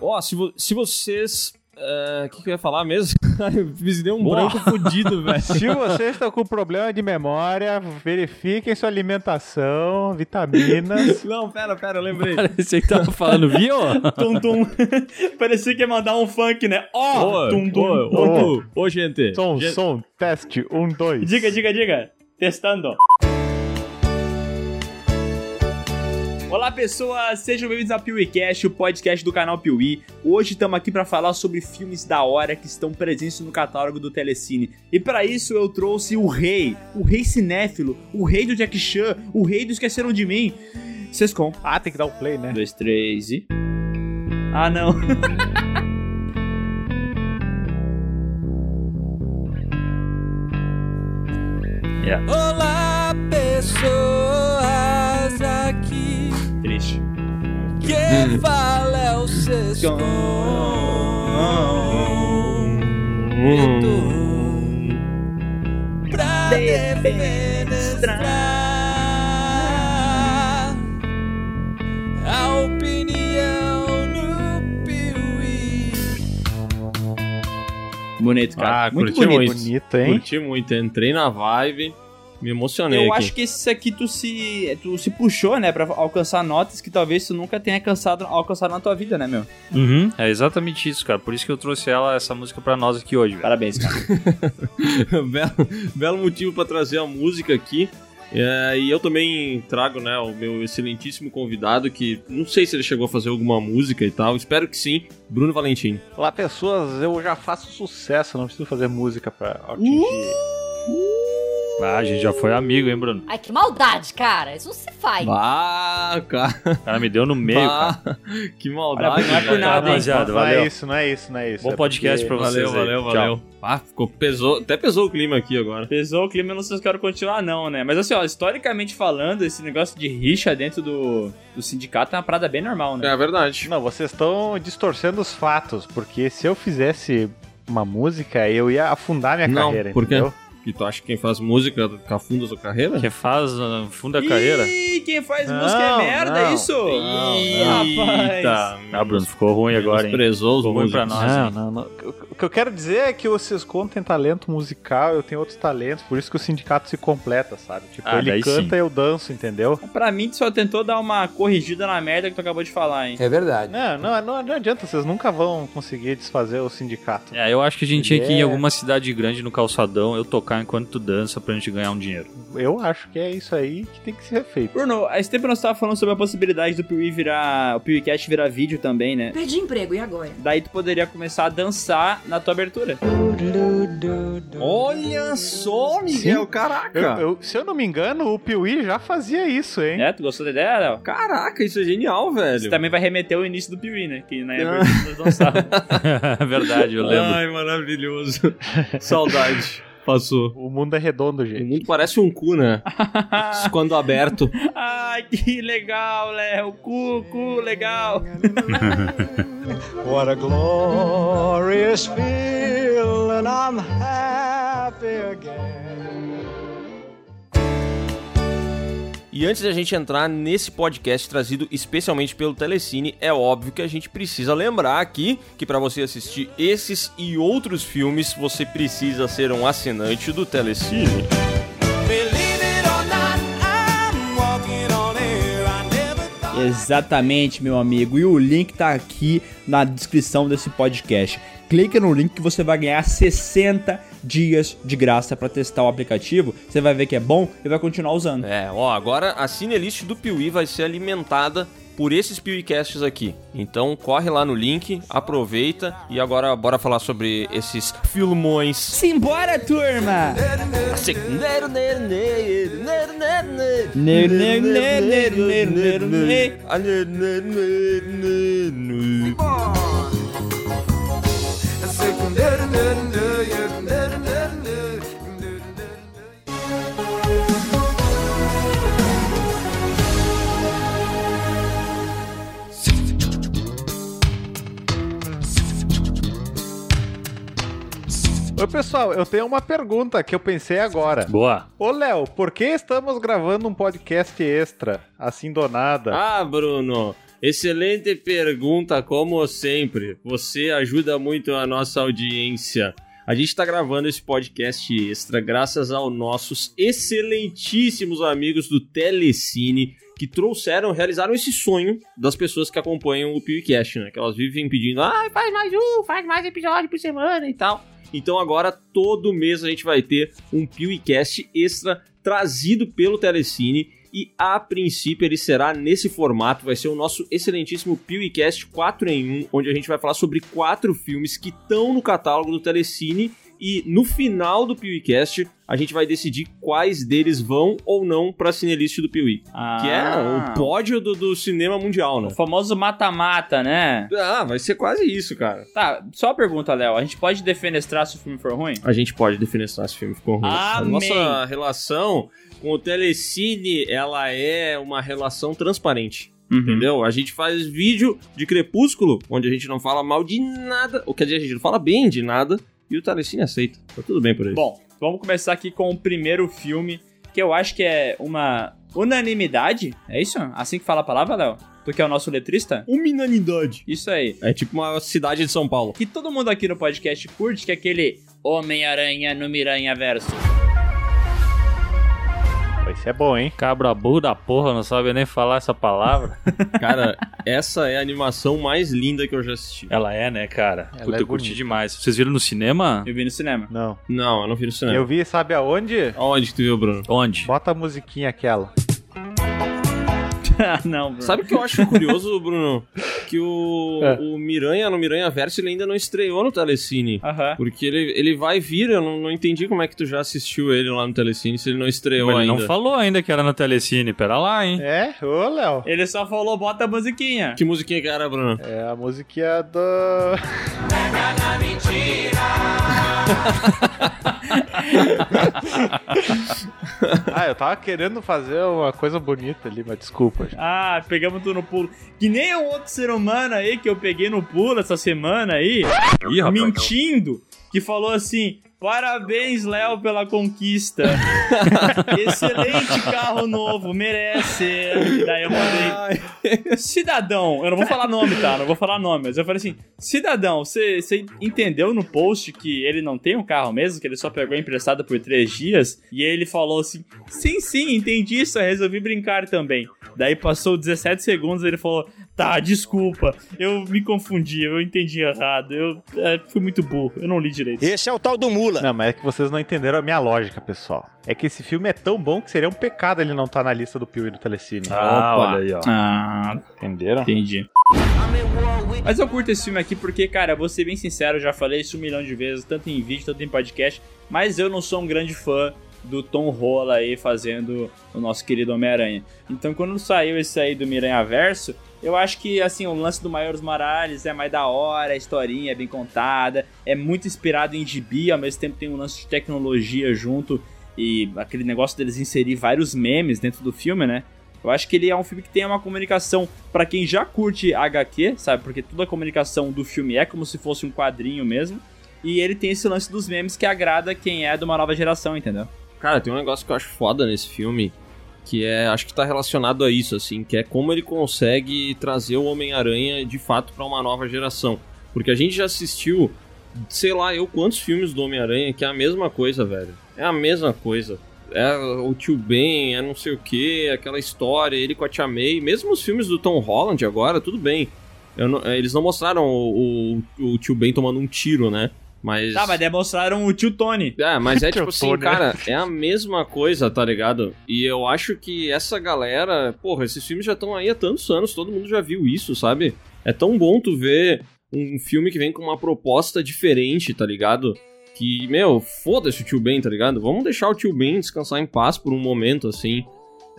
Ó, se, vo- se vocês. O que, que eu ia falar mesmo? Ai, me deu um branco fudido, velho. Se vocês estão com problema de memória, verifiquem sua alimentação, vitaminas. Não, pera, pera, eu lembrei. Parecia que tava falando, viu? Tum, tum. Parecia que ia mandar um funk, né? Ó, Ô, tum, tum. ô, ô, ô, ô, gente. Som, Gente, som, teste, um, dois. Diga, diga, diga. Testando. Olá pessoas, sejam bem-vindos ao PeeWeeCast, o podcast do canal Piuí. Hoje estamos aqui para falar sobre filmes da hora que estão presentes no catálogo do Telecine. E para isso eu trouxe o rei, o rei cinéfilo, o rei do Jack Chan, o rei do Esqueceram de Mim, Sescom. Ah, tem que dar o play, né? dois, três e... Ah, não. Olá, pessoas Quem fala é o Sescom. Pra defenestrar a opinião no Piuí. Bonito, cara. Ah, muito curti bonito. muito. Bonito, hein? Curti muito, entrei na vibe, me emocionei Eu aqui. acho que esse aqui tu se, tu se puxou, né, pra alcançar notas que talvez tu nunca tenha alcançado, alcançado na tua vida, né, meu? Uhum, é exatamente isso, cara. Por isso que eu trouxe ela, essa música pra nós aqui hoje, velho. Parabéns, cara. belo, belo motivo pra trazer a música aqui. É, e eu também trago, né, o meu excelentíssimo convidado, que não sei se ele chegou a fazer alguma música e tal, espero que sim, Bruno Valentim. Olá, pessoas, eu já faço sucesso, não preciso fazer música pra atingir. Ah, a gente já foi amigo, hein, Bruno? Ai, que maldade, cara. Isso não se faz. Ah, cara, O cara me deu no meio, cara. bah, que maldade. Não é por nada, hein? rapaziada, não é isso, não é isso, não é isso. Bom É podcast porque- pra vocês Valeu, aí. valeu, Tchau. valeu. Ah, ficou, pesou, até pesou o clima aqui agora. Pesou o clima, eu não sei se eu quero continuar, não, né? Mas assim, ó, historicamente falando, esse negócio de rixa dentro do, do sindicato é uma parada bem normal, né? É verdade. Não, vocês estão distorcendo os fatos, porque se eu fizesse uma música, eu ia afundar minha Não, carreira, por quê? entendeu? E tu acha que quem faz música afunda a sua carreira? Que faz uh, fundo da carreira. Ih, quem faz Não, música é merda, não. é isso? Ih, rapaz. Eita, Ah, Bruno, ficou ruim agora, hein? Desprezou os Ficou ruim pra nós. Não, não, não. O que eu quero dizer é que o Sescon tem talento musical, eu tenho outros talentos, por isso que o sindicato se completa, sabe? Tipo, Ah, ele canta e eu danço, entendeu? Pra mim, tu só tentou dar uma corrigida na merda que tu acabou de falar, hein? É verdade. Não, não, não, não adianta, vocês nunca vão conseguir desfazer o sindicato. É, eu acho que a gente tinha que ir em É. alguma cidade grande no calçadão, eu tocar enquanto tu dança pra gente ganhar um dinheiro. Eu acho que é isso aí que tem que ser feito. Bruno, há esse tempo nós tava falando sobre a possibilidade do Piuí virar. O PeeWeeCast virar vídeo também, né? Perdi emprego, e agora? Daí tu poderia começar a dançar na tua abertura. Olha só, Miguel, caraca. Eu- eu- se eu não me engano, o Piuí já fazia isso, hein? É, tu gostou da ideia, Léo? Caraca, isso é genial, velho. Você também vai remeter ao início do Piuí, né? Que na abertura nós dançávamos. Verdade, eu lembro. Ai, maravilhoso. Saudade. Passou. O mundo é redondo, O gente. mundo parece um cu, né? Quando aberto. Ai, que legal, Léo. Cu, cu, legal. What a glorious feeling, I'm happy again. E antes da gente entrar nesse podcast trazido especialmente pelo Telecine, é óbvio que a gente precisa lembrar aqui que para você assistir esses e outros filmes, você precisa ser um assinante do Telecine. Exatamente, meu amigo. E o link tá aqui na descrição desse podcast. Clica no link que você vai ganhar 60 dias de graça pra testar o aplicativo. Você vai ver que é bom e vai continuar usando. É, ó, agora a Cinelist do Piuí vai ser alimentada por esses Piuicasts aqui. Então corre lá no link, aproveita e agora bora falar sobre esses filmões. Simbora, turma! Assim, Oi, pessoal, eu tenho uma pergunta que eu pensei agora. Boa. Ô, Léo, por que estamos gravando um podcast extra, assim do nada? Ah, Bruno. Excelente pergunta, como sempre. Você ajuda muito a nossa audiência. A gente está gravando esse podcast extra graças aos nossos excelentíssimos amigos do Telecine que trouxeram, realizaram esse sonho das pessoas que acompanham o PewCast, né? Que elas vivem pedindo, ah, faz mais um, faz mais episódio por semana e tal. Então agora todo mês a gente vai ter um PewCast extra trazido pelo Telecine. E a princípio ele será nesse formato, vai ser o nosso excelentíssimo PewCast 4 em 1, onde a gente vai falar sobre quatro filmes que estão no catálogo do Telecine e no final do PewCast a gente vai decidir quais deles vão ou não pra cinelist do Peewee, Ah. que é o pódio do, do cinema mundial, né? O famoso mata-mata, né? Ah, vai ser quase isso, cara. Tá, só uma pergunta, Léo. A gente pode defenestrar se o filme for ruim? A gente pode defenestrar se o filme ficou ruim. A Amém. nossa relação com o Telecine, ela é uma relação transparente. Uhum. Entendeu? A gente faz vídeo de Crepúsculo, onde a gente não fala mal de nada, ou quer dizer, a gente não fala bem de nada, e o Telecine aceita. Tá tudo bem por aí. Bom, vamos começar aqui com o primeiro filme, que eu acho que é uma unanimidade. É isso? Assim que fala a palavra, Léo? Tu que é o nosso letrista? Unanimidade. Isso aí. É tipo uma cidade de São Paulo. Que todo mundo aqui no podcast curte, que é aquele Homem-Aranha no Miranha Verso. Esse é bom, hein? Cabra burro da porra, não sabe nem falar essa palavra. Cara, essa é a animação mais linda que eu já assisti. Ela é, né, cara? Ela Puta, é eu curti bonita. demais. Vocês viram no cinema? Eu vi no cinema. Não. Não, eu não vi no cinema. Eu vi, sabe aonde? Onde que tu viu, Bruno? Onde? Bota a musiquinha aquela. Ah, não, Bruno. Sabe o que eu acho curioso, Bruno? Que o, É. o Miranha, no Miranha Verso, ele ainda não estreou no Telecine. Aham. Porque ele, ele vai vir, eu não, não entendi como é que tu já assistiu ele lá no Telecine, se ele não estreou Ele ainda. não falou ainda que era no Telecine. Pera lá, hein? É? Ô, Léo. Ele só falou, bota a musiquinha. Que musiquinha que era, Bruno? É a musiquinha do. ah, eu tava querendo fazer uma coisa bonita ali, mas desculpa. gente. Ah, pegamos tu no pulo. Que nem um outro ser humano aí que eu peguei no pulo essa semana aí, Ih, rapaz. mentindo, que falou assim: Parabéns, Léo, pela conquista. Excelente carro novo, merece. E daí eu mandei. Cidadão, eu não vou falar nome, tá? Não vou falar nome, mas eu falei assim: Cidadão, você você entendeu no post que ele não tem um carro mesmo, que ele só pegou emprestado por três dias? E ele falou assim: Sim, sim, entendi isso, resolvi brincar também. Daí passou 17 segundos e ele falou: Tá, desculpa, eu me confundi, eu entendi errado, eu é, fui muito burro, eu não li direito. Esse é o tal do mula. Não, mas é que vocês não entenderam a minha lógica, pessoal. É que esse filme é tão bom que seria um pecado ele não estar na lista do Pio e do Telecine. Ah, Opa. olha aí, ó. Ah, Entenderam? entendi. Mas eu curto esse filme aqui porque, cara, vou ser bem sincero, eu já falei isso um milhão de vezes, tanto em vídeo, tanto em podcast, mas eu não sou um grande fã do Tom Holland aí fazendo o nosso querido Homem-Aranha. Então, quando saiu esse aí do Miranha Verso, eu acho que, assim, o lance do Maiores Morales é mais da hora, a historinha é bem contada, é muito inspirado em gibi, ao mesmo tempo tem um lance de tecnologia junto e aquele negócio deles inserir vários memes dentro do filme, né? Eu acho que ele é um filme que tem uma comunicação pra quem já curte HQ, sabe? Porque toda a comunicação do filme é como se fosse um quadrinho mesmo. E ele tem esse lance dos memes que agrada quem é de uma nova geração, entendeu? Cara, tem um negócio que eu acho foda nesse filme, que é, acho que tá relacionado a isso, assim, que é como ele consegue trazer o Homem-Aranha de fato pra uma nova geração. Porque a gente já assistiu, sei lá, eu quantos filmes do Homem-Aranha que é a mesma coisa, velho. É a mesma coisa. É o tio Ben, é não sei o que, aquela história, ele com a Tia May. Mesmo os filmes do Tom Holland agora, tudo bem. Não- eles não mostraram o, o, o tio Ben tomando um tiro, né? Mas. Tá, mas demonstraram o tio Tony. É, mas é tipo assim, né? cara, é a mesma coisa, tá ligado? E eu acho que essa galera, porra, esses filmes já estão aí há tantos anos, todo mundo já viu isso, sabe? É tão bom tu ver um filme que vem com uma proposta diferente, tá ligado? Que, meu, foda-se o tio Ben, tá ligado? Vamos deixar o tio Ben descansar em paz por um momento, assim.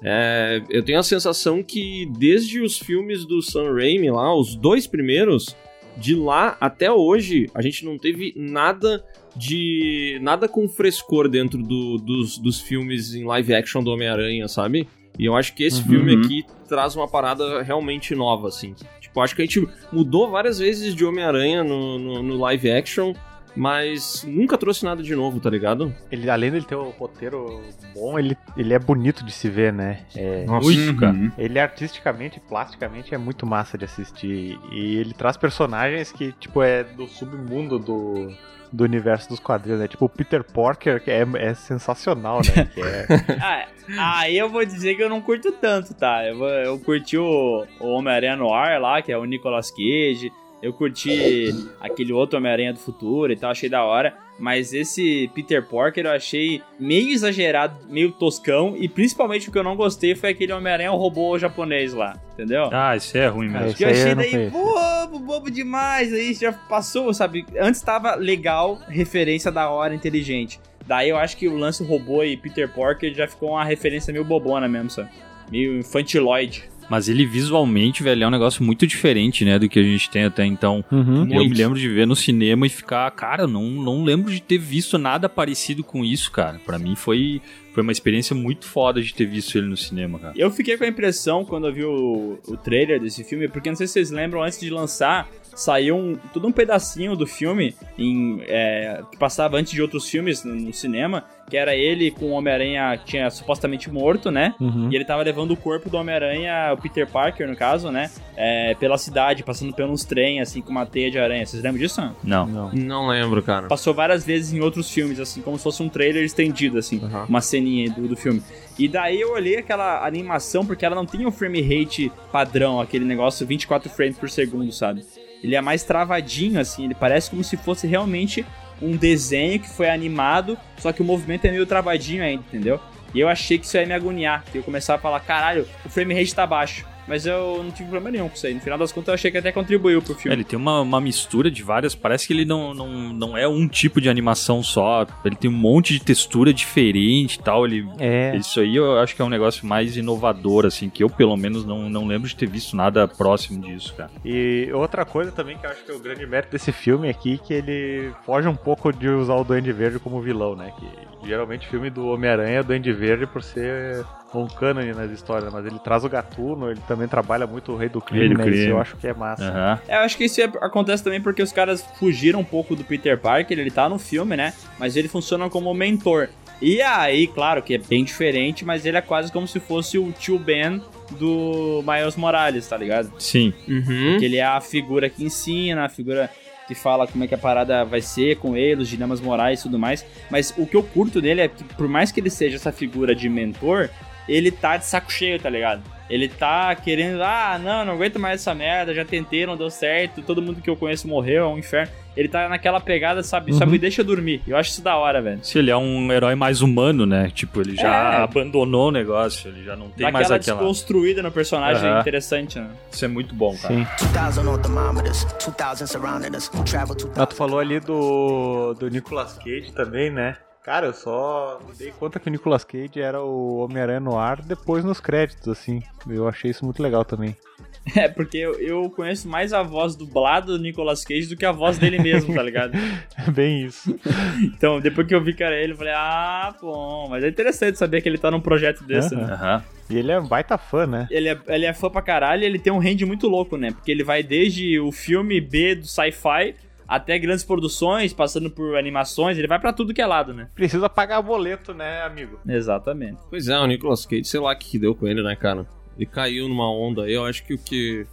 É, eu tenho a sensação que desde os filmes do Sam Raimi lá, os dois primeiros, de lá até hoje, a gente não teve nada de. nada com frescor dentro do- dos, dos filmes em live action do Homem-Aranha, sabe? E eu acho que esse Uhum. filme aqui traz uma parada realmente nova, assim. Tipo, acho que a gente mudou várias vezes de Homem-Aranha no, no, no live action. Mas nunca trouxe nada de novo, tá ligado? Ele, além dele ter o roteiro bom, ele, ele é bonito de se ver, né? É, Muito, cara. Uhum. ele artisticamente e plasticamente é muito massa de assistir. E ele traz personagens que, tipo, é do submundo do, do universo dos quadrinhos, né? Tipo, o Peter Porker, que é, é sensacional, né? Que é- Ah, aí eu vou dizer que eu não curto tanto, tá? Eu, eu curti o, o Homem-Aranha no ar lá, que é o Nicolas Cage. Eu curti aquele outro Homem-Aranha do futuro e tal, achei da hora. Mas esse Peter Porker eu achei meio exagerado, meio toscão. E principalmente o que eu não gostei foi aquele Homem-Aranha robô japonês lá, entendeu? Ah, isso é ruim mesmo. Que eu achei eu daí bobo, bobo demais. Aí já passou, sabe? Antes tava legal, referência da hora, inteligente. Daí eu acho que o lance robô e Peter Porker já ficou uma referência meio bobona mesmo, sabe? Meio infantiloide. Mas ele visualmente, velho, é um negócio muito diferente, né, do que a gente tem até então. Uhum. Eu me lembro de ver no cinema e ficar, cara, não, não lembro de ter visto nada parecido com isso, cara. Pra mim foi, foi uma experiência muito foda de ter visto ele no cinema, cara. Eu fiquei com a impressão quando eu vi o, o trailer desse filme, porque não sei se vocês lembram, antes de lançar, saiu um, todo um pedacinho do filme em, é, que passava antes de outros filmes no, no cinema, que era ele com o Homem-Aranha que tinha supostamente morto, né? Uhum. E ele tava levando o corpo do Homem-Aranha, o Peter Parker, no caso, né? é, pela cidade, passando pelos trem, assim, com uma teia de aranha. Vocês lembram disso? Não. Não. Não lembro, cara. Passou várias vezes em outros filmes, assim, como se fosse um trailer estendido, assim, Aham. uma ceninha do, do filme. E daí eu olhei aquela animação, porque ela não tem o frame rate padrão, aquele negócio 24 frames por segundo, sabe? Ele é mais travadinho, assim, ele parece como se fosse realmente um desenho que foi animado, só que o movimento é meio travadinho ainda, entendeu? E eu achei que isso ia me agoniar, que eu começava a falar, caralho, o frame rate tá baixo. Mas eu não tive problema nenhum com isso aí. No final das contas, eu achei que até contribuiu pro É, filme. ele tem uma, uma mistura de várias. Parece que ele não, não, não é um tipo de animação só. Ele tem um monte de textura diferente e tal. Ele, É. Isso aí eu acho que é um negócio mais inovador, assim, que eu pelo menos não, não lembro de ter visto nada próximo disso, cara. E outra coisa também que eu acho que é o grande mérito desse filme aqui, que ele foge um pouco de usar o Duende Verde como vilão, né? Que geralmente filme do Homem-Aranha é o Duende Verde por ser um cânone nas histórias, mas ele traz o Gatuno, ele também trabalha muito o Rei do Crime, Rei do né? Isso eu acho que é massa. É, eu acho que isso é- acontece também porque os caras fugiram um pouco do Peter Parker, ele tá no filme, né? Mas ele funciona como mentor. E aí, claro que é bem diferente, mas ele é quase como se fosse o tio Ben do Miles Morales, tá ligado? Sim. Uhum. Que ele é a figura que ensina, a figura que fala como é que a parada vai ser com ele, os dilemas morais e tudo mais. Mas o que eu curto dele é que, por mais que ele seja essa figura de mentor, ele tá de saco cheio, tá ligado? Ele tá querendo, ah, não, não aguento mais essa merda, já tentei, não deu certo, todo mundo que eu conheço morreu, é um inferno. Ele tá naquela pegada, sabe, só Uhum. me deixa dormir. Eu acho isso da hora, velho. Se ele é um herói mais humano, né? Tipo, ele já É. abandonou o negócio, ele já não tem Dá mais aquela aquela. desconstruída no personagem Aham. interessante, né? Isso é muito bom, cara. Sim. 2,000 on thermometers, 2,000 surrounding us. Travel 2,000. Ah, tu falou ali do, do Nicolas Cage também, né? Cara, eu só me dei conta que o Nicolas Cage era o Homem-Aranha no ar depois nos créditos, assim. Eu achei isso muito legal também. É, porque eu, eu conheço mais a voz dublada do Nicolas Cage do que a voz dele mesmo, tá ligado? Bem isso. Então, depois que eu vi que era ele, eu falei, ah, bom, mas é interessante saber que ele tá num projeto desse, Aham. né? Aham. E ele é um baita fã, né? Ele é, ele é fã pra caralho e ele tem um range muito louco, né? Porque ele vai desde o filme B do sci-fi até grandes produções, passando por animações, ele vai pra tudo que é lado, né? Precisa pagar boleto, né, amigo? Exatamente. Pois é, o Nicolas Cage, sei lá o que que deu com ele, né, cara? Ele caiu numa onda aí, eu acho que o que.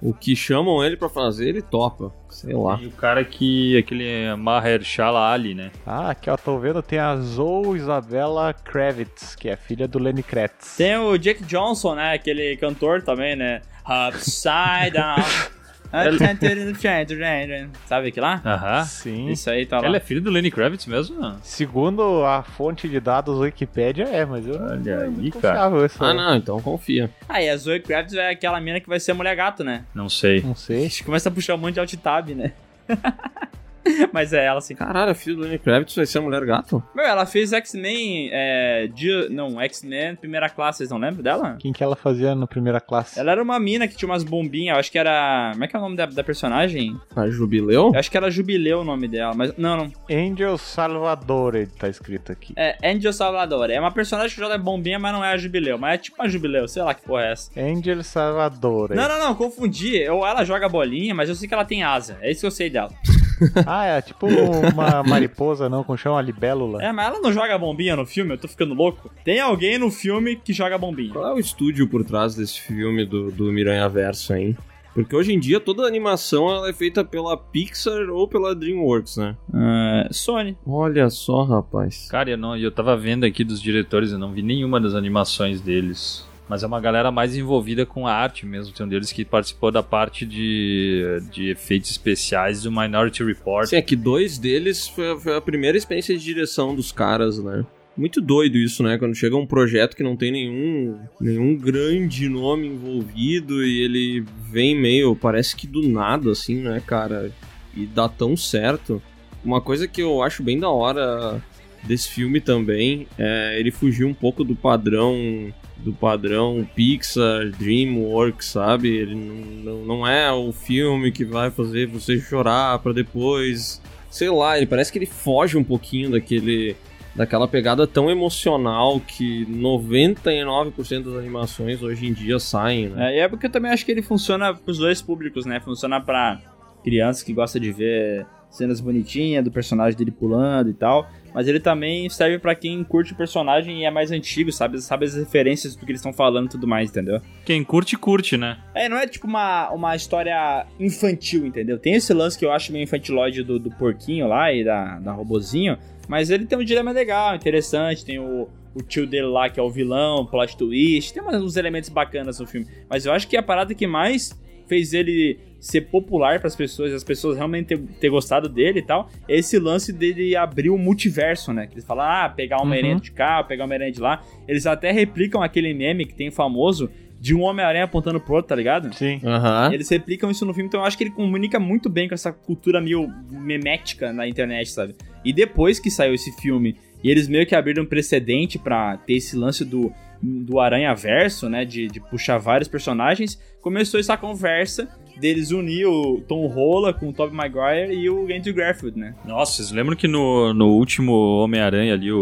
O que chamam ele pra fazer, ele topa. Sei lá. E o cara que. aquele Mahershala Ali, né? Ah, aqui ó, tô vendo, tem a Zoe Isabella Kravitz, que é filha do Lenny Kravitz. Tem o Jake Johnson, né? Aquele cantor também, né? Upside down. Sabe aquele lá? Aham. Sim. Isso aí tá lá. Ela é filha do Lenny Kravitz mesmo? Segundo a fonte de dados Wikipedia, é, mas eu Olha não, aí, não cara. Ah, não, então confia. Ah, e a Zoe Kravitz é aquela mina que vai ser a mulher gato, né? Não sei. Não A sei. gente começa a puxar um monte de alt tab, né? Mas é ela, assim. Caralho, a filha do Lenny Kravitz vai ser a mulher gato? Meu, ela fez X-Men, é, dia- não, X-Men primeira classe, vocês não lembram dela? Quem que ela fazia na primeira classe? Ela era uma mina que tinha umas bombinhas, eu acho que era... Como é que é o nome da, da personagem? A Jubileu? Eu acho que era Jubileu o nome dela, mas... Não, não. Angel Salvador, tá escrito aqui. É Angel Salvador. É uma personagem que joga bombinha, mas não é a Jubileu. Mas é tipo a Jubileu, sei lá que porra é essa. Angel Salvador. Não, não, não, confundi. Ou ela joga bolinha, mas eu sei que ela tem asa. É isso que eu sei dela. Ah, é tipo uma mariposa, não, com chão, a libélula. É, mas ela não joga bombinha no filme, eu tô ficando louco. Tem alguém no filme que joga bombinha. Qual é o estúdio por trás desse filme do, do Miranha Verso, hein? Porque hoje em dia toda a animação ela é feita pela Pixar ou pela DreamWorks, né? Ah, Sony. Olha só, rapaz. Cara, eu, não, eu tava vendo aqui dos diretores, eu não vi nenhuma das animações deles. Mas é uma galera mais envolvida com a arte mesmo. Tem um deles que participou da parte de, de efeitos especiais do Minority Report. Sim, é que dois deles foi, foi a primeira experiência de direção dos caras, né? Muito doido isso, né? Quando chega um projeto que não tem nenhum, nenhum grande nome envolvido e ele vem meio, parece que do nada, assim, né, cara? E dá tão certo. Uma coisa que eu acho bem da hora desse filme também é ele fugir um pouco do padrão do padrão Pixar, DreamWorks, sabe? Ele não, não, é o filme que vai fazer você chorar pra depois, sei lá, ele parece que ele foge um pouquinho daquele daquela pegada tão emocional que 99% das animações hoje em dia saem, né? É, é porque eu também acho que ele funciona pros dois públicos, né? Funciona pra crianças que gostam de ver cenas bonitinhas do personagem dele pulando e tal. Mas ele também serve pra quem curte o personagem e é mais antigo, sabe? Sabe as referências do que eles estão falando e tudo mais, entendeu? Quem curte, curte, né? É, não é tipo uma, uma história infantil, entendeu? Tem esse lance que eu acho meio infantilóide do, do porquinho lá e da, da robozinho, mas ele tem um dilema legal, interessante, tem o, o tio dele lá que é o vilão, plot twist, tem uns elementos bacanas no filme. Mas eu acho que a parada que mais fez ele ser popular para as pessoas, as pessoas realmente ter, ter, gostado dele e tal, é esse lance dele abrir o multiverso, né? Que eles falam, ah, pegar uma aranha de cá, pegar uma aranha de lá. Eles até replicam aquele meme que tem famoso de um Homem-Aranha apontando pro outro, tá ligado? Sim. Aham. Eles replicam isso no filme, então eu acho que ele comunica muito bem com essa cultura meio memética na internet, sabe? E depois que saiu esse filme, e eles meio que abriram um precedente pra ter esse lance do, do Aranha Verso, né? De, de puxar vários personagens, começou essa conversa deles unir o Tom Holland com o Tobey Maguire e o Andrew Garfield, né? Nossa, vocês lembram que no, no último Homem-Aranha ali, o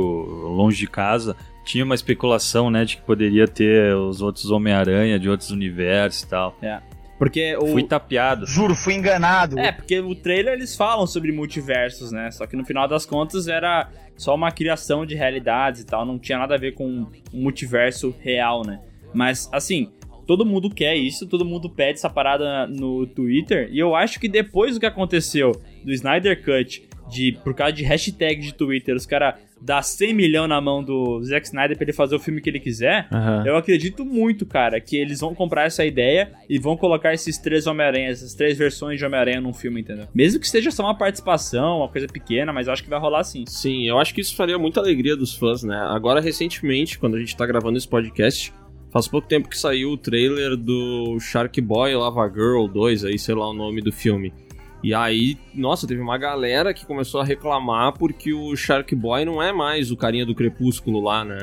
Longe de Casa, tinha uma especulação, né, de que poderia ter os outros Homem-Aranha de outros universos e tal. É. Porque o. Fui tapeado. Juro, fui enganado. É, porque o trailer eles falam sobre multiversos, né? Só que no final das contas era só uma criação de realidades e tal, não tinha nada a ver com um multiverso real, né? Mas, assim, todo mundo quer isso, todo mundo pede essa parada no Twitter, e eu acho que depois do que aconteceu do Snyder Cut, de, por causa de hashtag de Twitter, os caras dar 100 milhões na mão do Zack Snyder pra ele fazer o filme que ele quiser, Aham. eu acredito muito, cara, que eles vão comprar essa ideia e vão colocar esses três Homem-Aranha, essas três versões de Homem-Aranha num filme, entendeu? Mesmo que seja só uma participação, uma coisa pequena, mas eu acho que vai rolar sim. Sim, eu acho que isso faria muita alegria dos fãs, né? Agora, recentemente, quando a gente tá gravando esse podcast, faz pouco tempo que saiu o trailer do Shark Boy Lava Girl 2, aí sei lá o nome do filme. E aí, nossa, teve uma galera que começou a reclamar porque o Shark Boy não é mais o carinha do Crepúsculo lá, né?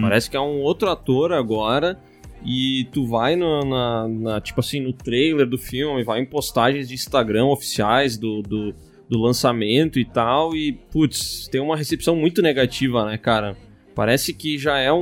Parece que é um outro ator agora. E tu vai no- na, na- tipo assim, no trailer do filme, vai em postagens de Instagram oficiais do, do, do lançamento e tal. E, putz, tem uma recepção muito negativa, né, cara? Parece que já é um,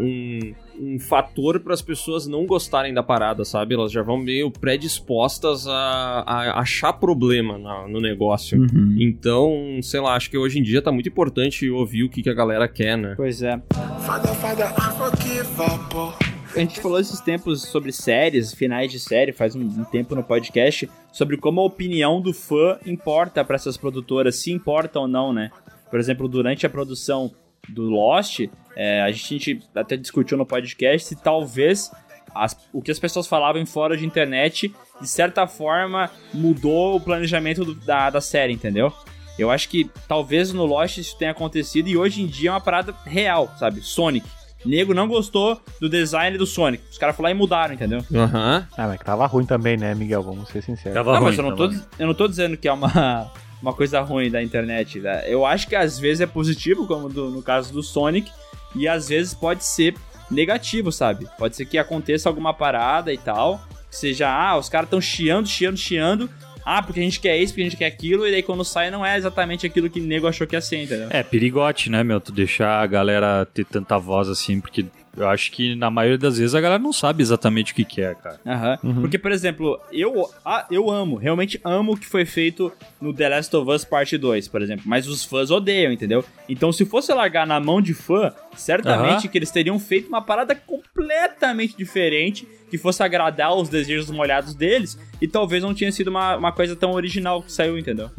um, um fator para as pessoas não gostarem da parada, sabe? Elas já vão meio predispostas a, a achar problema na- no negócio. Então, sei lá, acho que hoje em dia tá muito importante ouvir o que, que a galera quer, né? Pois é. Father, unforgivable. A gente falou esses tempos sobre séries, finais de série, faz um, um tempo no podcast, sobre como a opinião do fã importa para essas produtoras, se importa ou não, né? Por exemplo, durante a produção do Lost, é, a gente até discutiu no podcast se talvez as- o que as pessoas falavam fora de internet, de certa forma, mudou o planejamento do- da, da série, entendeu? Eu acho que talvez no Lost isso tenha acontecido e hoje em dia é uma parada real, sabe? Sonic. Nego não gostou do design do Sonic. Os caras falaram e mudaram, entendeu? Aham. Ah, mas que tava ruim também, né, Miguel? Vamos ser sinceros. Tava Não, ruim, mas eu não, tô, eu não tô dizendo que é uma, uma coisa ruim da internet. né? Eu acho que às vezes é positivo, como do- no caso do Sonic, e às vezes pode ser negativo, sabe? Pode ser que aconteça alguma parada e tal, que seja, ah, os caras tão chiando, chiando, chiando, ah, porque a gente quer isso, porque a gente quer aquilo, e daí quando sai não é exatamente aquilo que o nego achou que ia ser, entendeu? É perigote, né, meu? Tu deixar a galera ter tanta voz assim, porque Eu acho que na maioria das vezes a galera não sabe exatamente o que, que é, cara. Aham. Porque, por exemplo, eu, ah, eu amo, realmente amo o que foi feito no The Last of Us Parte 2, por exemplo. Mas os fãs odeiam, entendeu? Então, se fosse largar na mão de fã, certamente Aham. que eles teriam feito uma parada completamente diferente, que fosse agradar os desejos molhados deles, e talvez não tinha sido uma, uma coisa tão original que saiu, entendeu?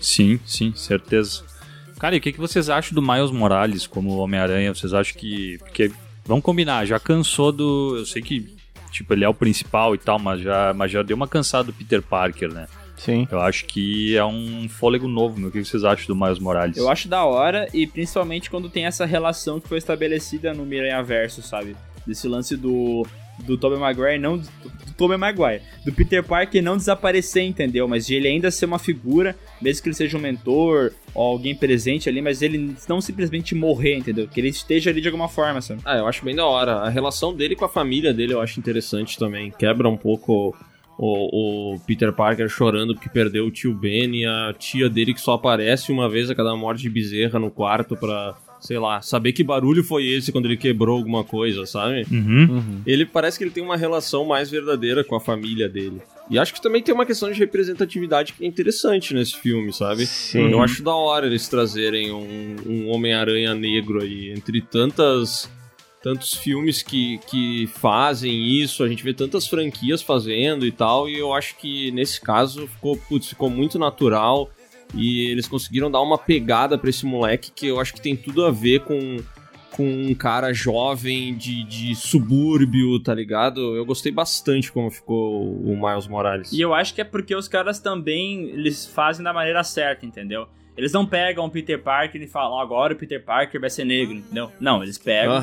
Sim, sim, certeza. Cara, e o que, que vocês acham do Miles Morales como Homem-Aranha? Vocês acham que. Porque, vamos combinar, já cansou do. Eu sei que, tipo, ele é o principal e tal, mas já, mas já deu uma cansada do Peter Parker, né? Sim. Eu acho que é um fôlego novo, meu. O que que vocês acham do Miles Morales? Eu acho da hora, e principalmente quando tem essa relação que foi estabelecida no Miranha Verso, sabe? Desse lance do, do Tobey Maguire não... Do, do Tobey Maguire. Do Peter Parker não desaparecer, entendeu? Mas de ele ainda ser uma figura, mesmo que ele seja um mentor ou alguém presente ali, mas ele não simplesmente morrer, entendeu? Que ele esteja ali de alguma forma, sabe? Ah, eu acho bem da hora. A relação dele com a família dele eu acho interessante também. Quebra um pouco o, o Peter Parker chorando porque perdeu o tio Ben e a tia dele que só aparece uma vez a cada morte de bezerra no quarto pra, sei lá, saber que barulho foi esse quando ele quebrou alguma coisa, sabe? Uhum. Ele parece que ele tem uma relação mais verdadeira com a família dele. E acho que também tem uma questão de representatividade que é interessante nesse filme, sabe? Sim. Eu acho da hora eles trazerem um, um Homem-Aranha negro aí. Entre tantas tantos filmes que, que fazem isso, a gente vê tantas franquias fazendo e tal, e eu acho que nesse caso ficou, putz, ficou muito natural e eles conseguiram dar uma pegada pra esse moleque que eu acho que tem tudo a ver com com um cara jovem de, de subúrbio, tá ligado? Eu gostei bastante como ficou o Miles Morales. E eu acho que é porque os caras também, eles fazem da maneira certa, entendeu? Eles não pegam o Peter Parker e falam, "Ó, agora o Peter Parker vai ser negro, entendeu? Não, eles pegam,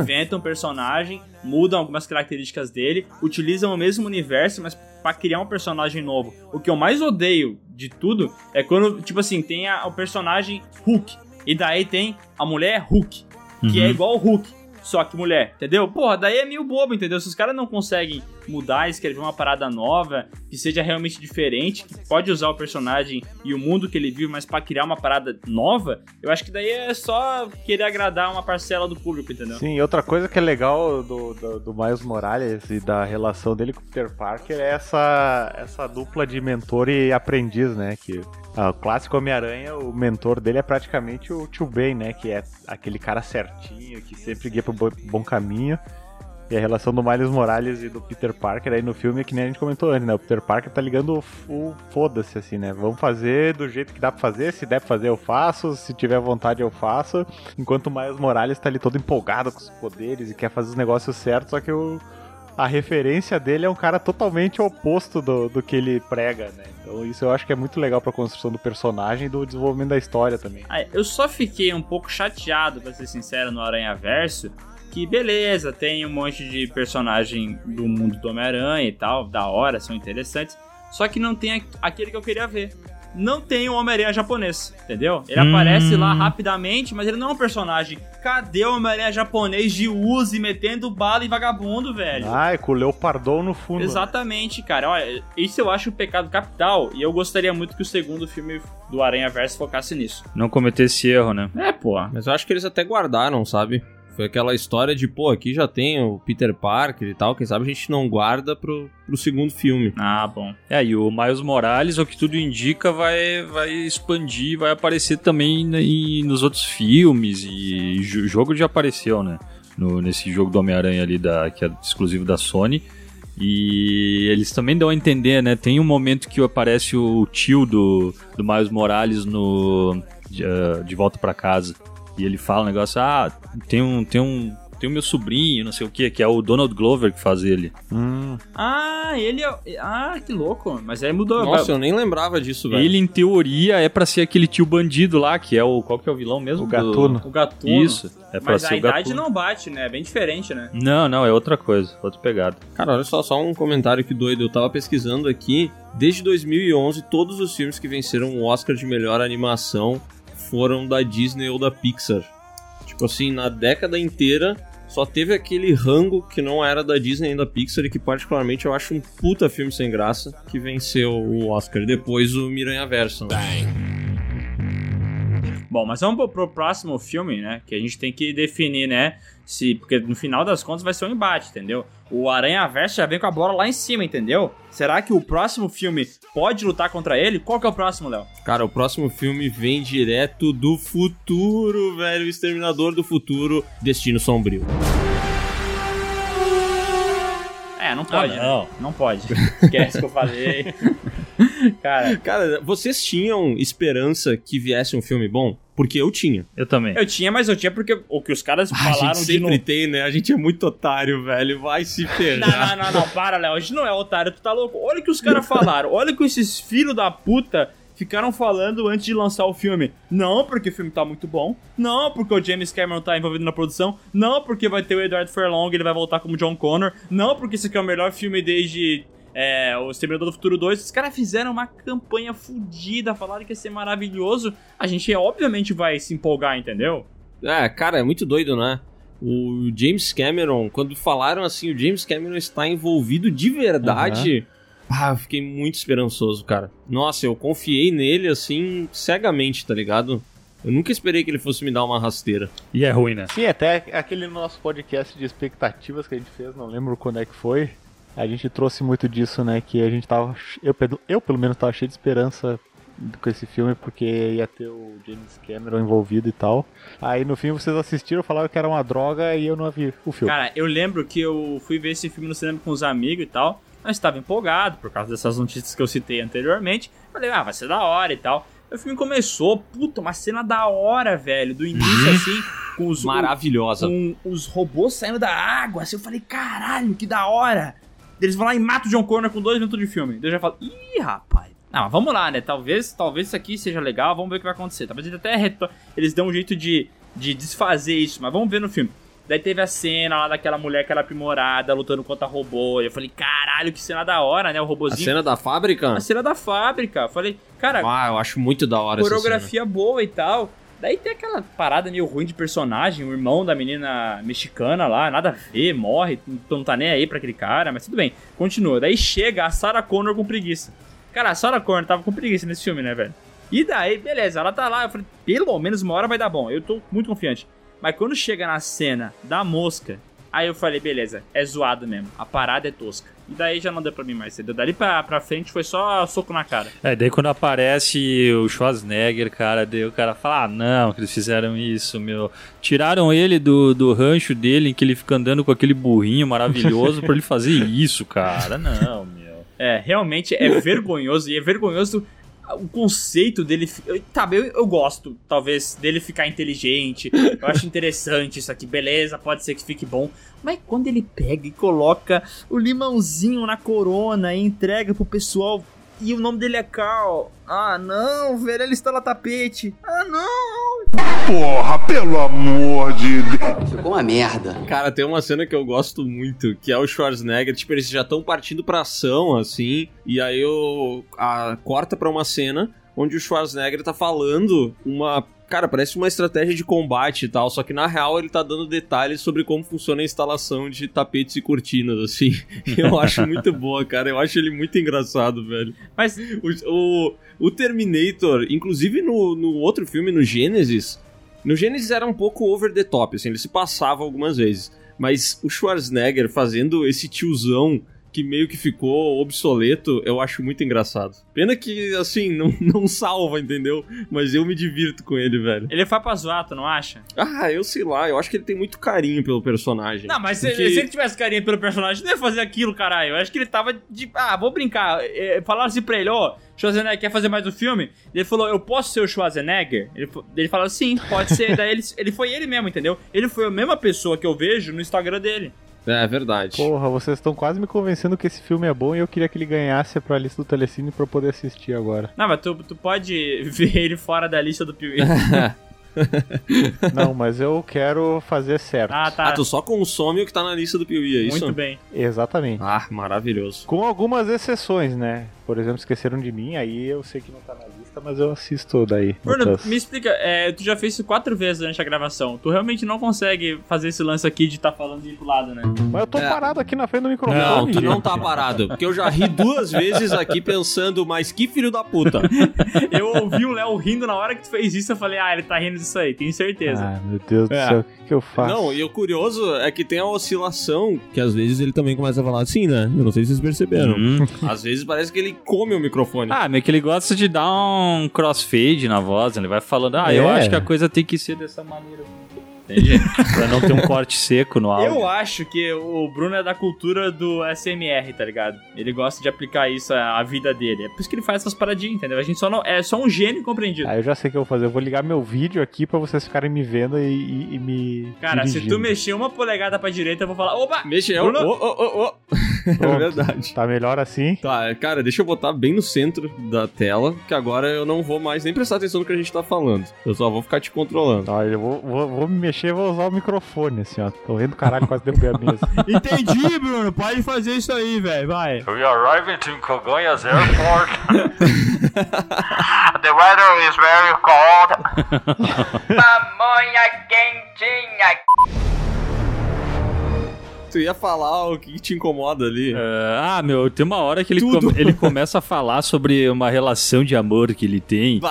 inventam um personagem, mudam algumas características dele, utilizam o mesmo universo, mas pra criar um personagem novo. O que eu mais odeio de tudo é quando, tipo assim, tem a- o personagem Hulk, e daí tem a mulher Hulk, que Uhum. é igual o Hulk, só que mulher, entendeu? Porra, daí é meio bobo, entendeu? Se os caras não conseguem mudar, escrever uma parada nova, que seja realmente diferente, que pode usar o personagem e o mundo que ele vive, mas pra criar uma parada nova, eu acho que daí é só querer agradar uma parcela do público, entendeu? Sim, outra coisa que é legal do, do, do Miles Morales e da relação dele com o Peter Parker é essa, essa dupla de mentor e aprendiz, né? Que ah, o clássico Homem-Aranha, o mentor dele é praticamente o tio Ben, né? Que é aquele cara certinho, que sempre guia pro bo- bom caminho. E a relação do Miles Morales e do Peter Parker aí no filme é que nem a gente comentou antes, né? O Peter Parker tá ligando o, foda-se, assim, né? Vamos fazer do jeito que dá pra fazer. Se der pra fazer, eu faço. Se tiver vontade, eu faço. Enquanto o Miles Morales tá ali todo empolgado com os poderes e quer fazer os negócios certos, só que o, a referência dele é um cara totalmente oposto do, do que ele prega, né? Então isso eu acho que é muito legal pra construção do personagem e do desenvolvimento da história também. Ah, eu só fiquei um pouco chateado, pra ser sincero, no Aranha Verso. Que beleza, tem um monte de personagem do mundo do Homem-Aranha e tal, da hora, são interessantes. Só que não tem aquele que eu queria ver. Não tem o Homem-Aranha japonês, entendeu? Ele Hum. aparece lá rapidamente, mas ele não é um personagem. Cadê o Homem-Aranha japonês de Uzi metendo bala em vagabundo, velho? Ah, é com o Leopardon no fundo. Exatamente, cara. Olha, isso eu acho um pecado capital. E eu gostaria muito que o segundo filme do Aranha Verso focasse nisso. Não cometer esse erro, né? É, pô. Mas eu acho que eles até guardaram, sabe? Foi aquela história de, pô, aqui já tem o Peter Parker e tal, quem sabe a gente não guarda pro, pro segundo filme. Ah, bom. É, e o Miles Morales, ao que tudo indica, vai, vai expandir, vai aparecer também em- nos outros filmes. E o jogo já apareceu, né? No, nesse jogo do Homem-Aranha ali, da, que é exclusivo da Sony. E eles também dão a entender, né? Tem um momento que aparece o tio do, do Miles Morales no de, ah, de volta pra casa. E ele fala um negócio, ah, tem um, tem um, tem o meu sobrinho, não sei o que, que é o Donald Glover que faz ele. Hum, Ah, ele é. Ah, que louco. Mas aí mudou. Nossa, eu nem lembrava disso, velho. Ele, em teoria, é pra ser aquele tio bandido lá, que é o. Qual que é o vilão mesmo? O Gatuno. O gatuno. Isso. É pra Mas ser a idade Gatuno. não bate, né? É bem diferente, né? Não, não, é outra coisa, outra pegada. Cara, olha só, só um comentário que doido. Eu tava pesquisando aqui. Desde 2011, todos os filmes que venceram o Oscar de melhor animação foram da Disney ou da Pixar. Tipo assim, na década inteira, só teve aquele rango que não era da Disney nem da Pixar e que particularmente eu acho um puta filme sem graça que venceu o Oscar. Depois o Miranha Verso. né? Bom, mas vamos pro, pro próximo filme, né? Que a gente tem que definir, né? Se, porque no final das contas vai ser um embate, entendeu? O Aranha Verso já vem com a bola lá em cima, entendeu? Será que o próximo filme pode lutar contra ele? Qual que é o próximo, Léo? Cara, o próximo filme vem direto do futuro, velho. O Exterminador do Futuro, Destino Sombrio. É, não pode. Ah, não. né? Não pode. Esquece que eu falei. Cara, Cara, vocês tinham esperança que viesse um filme bom? Porque eu tinha. Eu também. eu tinha, mas eu tinha porque o que os caras a falaram gente de sempre não. tem, né? A gente é muito otário, velho. Vai se Não, ferrar. não, não, não, para, Léo. A gente não é otário, tu tá louco. Olha o que os caras falaram. Olha o que esses filhos da puta ficaram falando antes de lançar o filme. Não, porque o filme tá muito bom. Não, porque o James Cameron tá envolvido na produção. Não, porque vai ter o Edward Furlong, ele vai voltar como John Connor. Não, porque esse aqui é o melhor filme desde é, o Exterminador do Futuro 2. Os caras fizeram uma campanha fodida, falaram que ia ser maravilhoso. A gente obviamente vai se empolgar, entendeu? É, cara, é muito doido, né? O James Cameron, quando falaram assim, o James Cameron está envolvido de verdade. Ah, eu fiquei muito esperançoso, cara. Nossa, eu confiei nele assim, cegamente, tá ligado? Eu nunca esperei que ele fosse me dar uma rasteira. E é ruim, né? Sim, até aquele nosso podcast de expectativas que a gente fez, não lembro quando é que foi. A gente trouxe muito disso, né? Que a gente tava. Eu, pelo- eu pelo menos tava cheio de esperança com esse filme, porque ia ter o James Cameron envolvido e tal. Aí no fim vocês assistiram, falaram que era uma droga e eu não vi o filme. Cara, eu lembro que eu fui ver esse filme no cinema com os amigos e tal. Nós estava empolgado por causa dessas notícias que eu citei anteriormente. Falei, ah, vai ser da hora e tal. O filme começou, puta, uma cena da hora, velho. Do início, assim, com os, Maravilhosa. com os robôs saindo da água. Assim, eu falei, caralho, que da hora. Eles vão lá e matam o John Connor com dois minutos de filme. Eu já falo, ih, rapaz. Não, mas vamos lá, né? Talvez, talvez isso aqui seja legal, vamos ver o que vai acontecer. Talvez eles até reto- eles dão um jeito de, de desfazer isso, mas vamos ver no filme. Daí teve a cena lá daquela mulher que era aprimorada, lutando contra robô. E eu falei, caralho, que cena da hora, né? O A robôzinho. cena da fábrica? A cena da fábrica. Eu falei, cara, Ah, eu acho muito da hora coreografia boa e tal. Daí tem aquela parada meio ruim de personagem, o irmão da menina mexicana lá, nada a ver, morre, não tá nem aí pra aquele cara, mas tudo bem, continua. Daí chega a Sarah Connor com preguiça. Cara, a Sarah Connor tava com preguiça nesse filme, né, velho? E daí, beleza, ela tá lá, eu falei, pelo menos uma hora vai dar bom, eu tô muito confiante. Mas quando chega na cena da mosca, aí eu falei, beleza, é zoado mesmo, a parada é tosca. E daí já não deu pra mim mais cedo. Dali pra, pra frente foi só soco na cara. É, daí quando aparece o Schwarzenegger, cara, daí o cara fala, ah, não, que eles fizeram isso, meu. Tiraram ele do, do rancho dele, em que ele fica andando com aquele burrinho maravilhoso pra ele fazer isso, cara. Não, meu. É, realmente é vergonhoso. E é vergonhoso o conceito dele. Tá, eu, eu gosto, talvez, dele ficar inteligente. Eu acho interessante isso aqui, beleza, pode ser que fique bom. Mas quando ele pega e coloca o limãozinho na corona e entrega pro pessoal. E o nome dele é Carl. Ah, não, velho, ele instala tapete. Ah, não. Porra, pelo amor de Deus. Ficou uma merda. Cara, tem uma cena que eu gosto muito, que é o Schwarzenegger, tipo, eles já estão partindo pra ação, assim, e aí eu a, corta pra uma cena onde o Schwarzenegger tá falando uma. Cara, parece uma estratégia de combate e tal, só que na real ele tá dando detalhes sobre como funciona a instalação de tapetes e cortinas, assim. Eu acho muito boa, cara. Eu acho ele muito engraçado, velho. Mas O, o, o Terminator, inclusive no, no outro filme, no Gênesis, no Gênesis era um pouco over the top, assim, ele se passava algumas vezes. Mas o Schwarzenegger fazendo esse tiozão que meio que ficou obsoleto, eu acho muito engraçado. Pena que, assim, não, não salva, entendeu? Mas eu me divirto com ele, velho. ele foi pra zoar, tu não acha? Ah, eu sei lá, eu acho que ele tem muito carinho pelo personagem. Não, mas se, Porque- se ele tivesse carinho pelo personagem, não ia fazer aquilo, caralho. Eu acho que ele tava de. Ah, vou brincar. É, Falaram assim pra ele, ó, Schwarzenegger quer fazer mais um filme? Ele falou, eu posso ser o Schwarzenegger? Ele, ele falou, sim, pode ser. Daí ele, ele foi ele mesmo, entendeu? Ele foi a mesma pessoa que eu vejo no Instagram dele. É verdade. Porra, vocês estão quase me convencendo que esse filme é bom e eu queria que ele ganhasse pra lista do Telecine pra eu poder assistir agora. Não, mas tu, tu pode ver ele fora da lista do Piuí. Não, mas eu quero fazer certo. ah, tá. Ah, tu só consome o que tá na lista do Piuí, é isso? Muito bem. Exatamente. Ah, maravilhoso. Com algumas exceções, né? por exemplo, Esqueceram de Mim, aí eu sei que não tá na lista, mas eu assisto daí. Bruno, outras. me explica, é, tu já fez isso quatro vezes durante a gravação. Tu realmente não consegue fazer esse lance aqui de tá falando de ir pro lado, né? Mas eu tô É. parado aqui na frente do microfone. Não, tu não tá parado. Porque eu já ri duas vezes aqui pensando, mas que filho da puta. Eu ouvi o Léo rindo na hora que tu fez isso, eu falei, ah, ele tá rindo disso aí, tenho certeza. Ah, meu Deus do É. céu, o que, que eu faço? Não, e o curioso é que tem a oscilação, que às vezes ele também começa a falar assim, né? Eu não sei se vocês perceberam. Hum. Às vezes parece que ele come o microfone. Ah, meio que ele gosta de dar um crossfade na voz, ele vai falando, ah, eu É. acho que a coisa tem que ser dessa maneira. Entende? pra não ter um corte seco no áudio. Eu acho que o Bruno é da cultura do SMR, tá ligado? Ele gosta de aplicar isso à vida dele. É por isso que ele faz essas paradinhas, entendeu? A gente só não. É só um gênio compreendido. Ah, eu já sei o que eu vou fazer. Eu vou ligar meu vídeo aqui pra vocês ficarem me vendo e, e- e me. Cara, se tu dirigindo. mexer uma polegada pra direita, eu vou falar, opa! Mexeu. Ô, Bruno? ô, ô, ô. É Pronto. verdade. Tá melhor assim? Tá, cara, deixa eu botar bem no centro da tela, que agora eu não vou mais nem prestar atenção no que a gente tá falando. Eu só vou ficar te controlando. Tá, eu vou, vou, vou me mexer e vou usar o microfone, assim, ó. Tô vendo caralho, quase derrubei a mesa. Entendi, Bruno. Pode fazer isso aí, velho. Vai. We arriving to Congonhas Airport. The weather is very cold. Pamonha quentinha. Tu ia falar o que te incomoda ali. ah, meu, tem uma hora que ele, come- ele começa a falar sobre uma relação de amor que ele tem. Bah!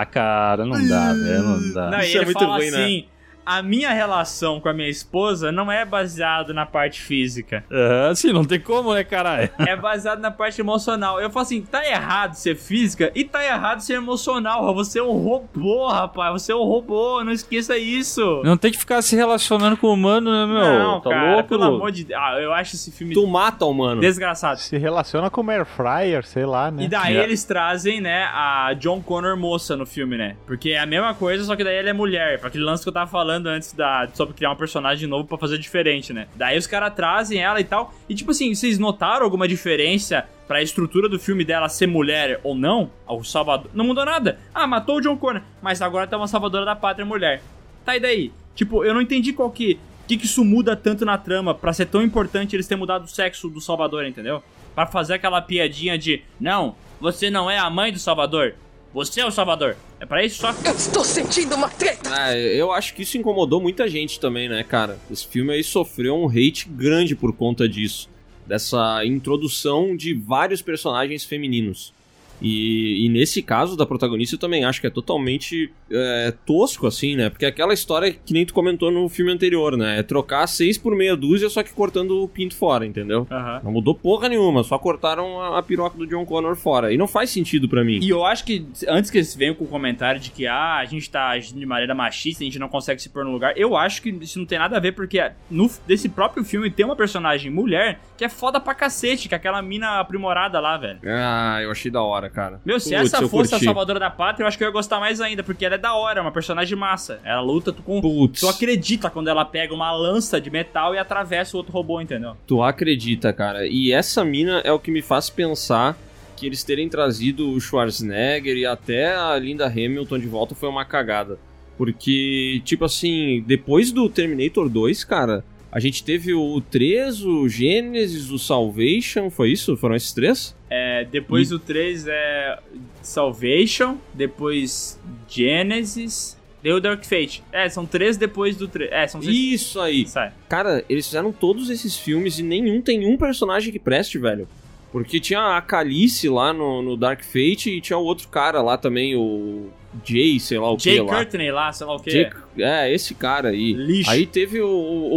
Ah, cara, não dá, velho, não dá. Não, Isso ele é muito fala ruim, né? Assim. A minha relação com a minha esposa não é baseada na parte física. Ah, sim, não tem como, né, caralho? É baseado na parte emocional. Eu falo assim, tá errado ser física e tá errado ser emocional. Você é um robô, rapaz. Você é um robô. Não esqueça isso. Não tem que ficar se relacionando com o humano, né, meu? Não, tá cara, louco? pelo amor de Deus. Ah, eu acho esse filme Tu mata o mano. desgraçado. Se relaciona com o Air Fryer, sei lá, né? E daí É. eles trazem, né, a John Connor moça no filme, né? Porque é a mesma coisa, só que daí ela é mulher. Pra aquele lance que eu tava falando antes da, sobre criar um personagem novo pra fazer diferente, né? Daí os caras trazem ela e tal. E tipo assim, vocês notaram alguma diferença pra estrutura do filme dela ser mulher ou não? O Salvador. Não mudou nada. Ah, matou o John Connor. Mas agora tá uma salvadora da pátria mulher. Tá e daí? Tipo, eu não entendi qual que. Que, que isso muda tanto na trama pra ser tão importante eles terem mudado o sexo do Salvador, entendeu? Pra fazer aquela piadinha de não, você não é a mãe do Salvador, você é o Salvador. É pra isso só? Eu estou sentindo uma treta. Ah, eu acho que isso incomodou muita gente também, né, cara? Esse filme aí sofreu um hate grande por conta disso. Dessa introdução de vários personagens femininos. E, e nesse caso da protagonista eu também acho que é totalmente é, tosco, assim, né? Porque é aquela história que nem tu comentou no filme anterior, né? É trocar seis por meia dúzia, só que cortando o pinto fora, entendeu? Aham. Não mudou porra nenhuma, só cortaram a, a piroca do John Connor fora. E não faz sentido pra mim. E eu acho que antes que eles venham com o comentário de que ah, a gente tá agindo de maneira machista, a gente não consegue se pôr no lugar, eu acho que isso não tem nada a ver, porque no, desse próprio filme tem uma personagem mulher que é foda pra cacete, que é aquela mina aprimorada lá, velho. Ah, eu achei da hora, cara. Meu, se Putz, essa fosse a curti. salvadora da pátria, eu acho que eu ia gostar mais ainda, porque ela é da hora, é uma personagem massa. Ela luta tu com. Putz. Tu acredita quando ela pega uma lança de metal e atravessa o outro robô, entendeu? Tu acredita, cara. E essa mina é o que me faz pensar que eles terem trazido o Schwarzenegger e até a Linda Hamilton de volta foi uma cagada. Porque, tipo assim, depois do Terminator 2, cara, a gente teve o 3, o Genesis, o Salvation, foi isso? Foram esses três? É, depois do 3 é Salvation, depois Genesis, deu Dark Fate. É, são três depois do 3. É, são seis. Isso aí. Sai. Cara, eles fizeram todos esses filmes e nenhum tem um personagem que preste, velho. Porque tinha a Calice lá no, no Dark Fate e tinha o outro cara lá também, o Jay, sei lá o que Jay. Courtney lá, sei lá o que. Jay- é, esse cara aí. Lixo. Aí teve o,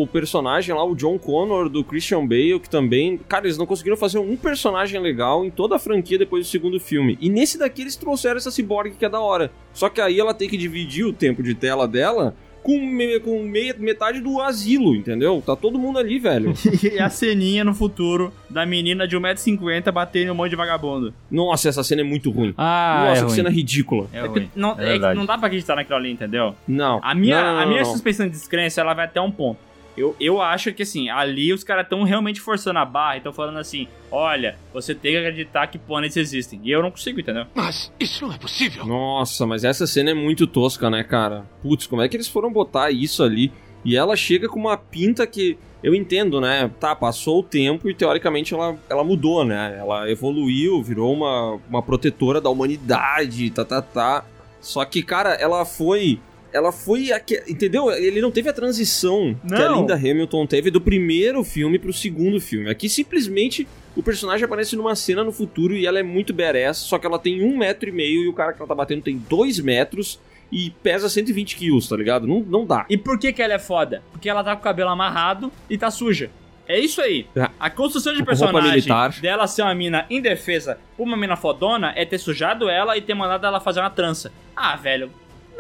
o- personagem lá, o John Connor, do Christian Bale, que também... Cara, eles não conseguiram fazer um personagem legal em toda a franquia depois do segundo filme. E nesse daqui eles trouxeram essa ciborgue que é da hora. Só que aí ela tem que dividir o tempo de tela dela com, me- com meia, metade do asilo, entendeu? Tá todo mundo ali, velho. E a ceninha no futuro da menina de 1,50m batendo um monte de vagabundo. Nossa, essa cena é muito ruim. Ah, Nossa, é que ruim. cena ridícula. É É que ruim. não, É é não dá pra acreditar naquilo ali, entendeu? Não. A minha, Não, não, a minha não, não. suspeição de descrença, ela vai até um ponto. Eu, eu acho que, assim, ali os caras estão realmente forçando a barra e estão falando assim, olha, você tem que acreditar que pôneis existem. E eu não consigo, entendeu? Mas isso não é possível. Nossa, mas essa cena é muito tosca, né, cara? Putz, como é que eles foram botar isso ali? E ela chega com uma pinta que. eu entendo, né? Tá, passou o tempo e teoricamente ela, ela mudou, né? Ela evoluiu, virou uma, uma protetora da humanidade, tá, tá, tá. Só que, cara, ela foi. Ela foi. aque- Entendeu? Ele não teve a transição que a Não. Linda Hamilton teve do primeiro filme pro segundo filme. Aqui simplesmente o personagem aparece numa cena no futuro e ela é muito badass, só que ela tem um metro e meio e o cara que ela tá batendo tem dois metros e pesa 120 quilos, tá ligado? Não, não dá. E por que, que ela é foda? Porque ela tá com o cabelo amarrado e tá suja. É isso aí. É. A construção de personagem dela ser uma mina indefesa uma mina fodona é ter sujado ela e ter mandado ela fazer uma trança. Ah, velho.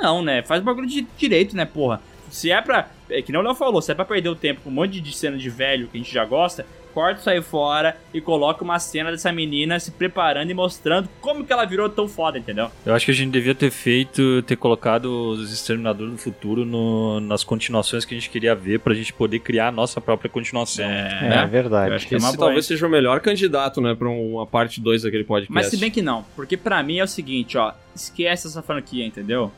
Não, né? Faz bagulho de direito, né, porra? Se é pra. É que nem o Léo falou, se é pra perder o tempo com um monte de cena de velho que a gente já gosta, corta isso aí fora e coloca uma cena dessa menina se preparando e mostrando como que ela virou tão foda, entendeu? Eu acho que a gente devia ter feito, ter colocado os Exterminadores do Futuro no- nas continuações que a gente queria ver pra gente poder criar a nossa própria continuação. É, né? verdade. Eu acho que é Esse uma boa, talvez seja o melhor candidato, né, pra uma parte 2 daquele podcast. Mas se bem que não, porque pra mim é o seguinte, ó, esquece essa franquia, entendeu?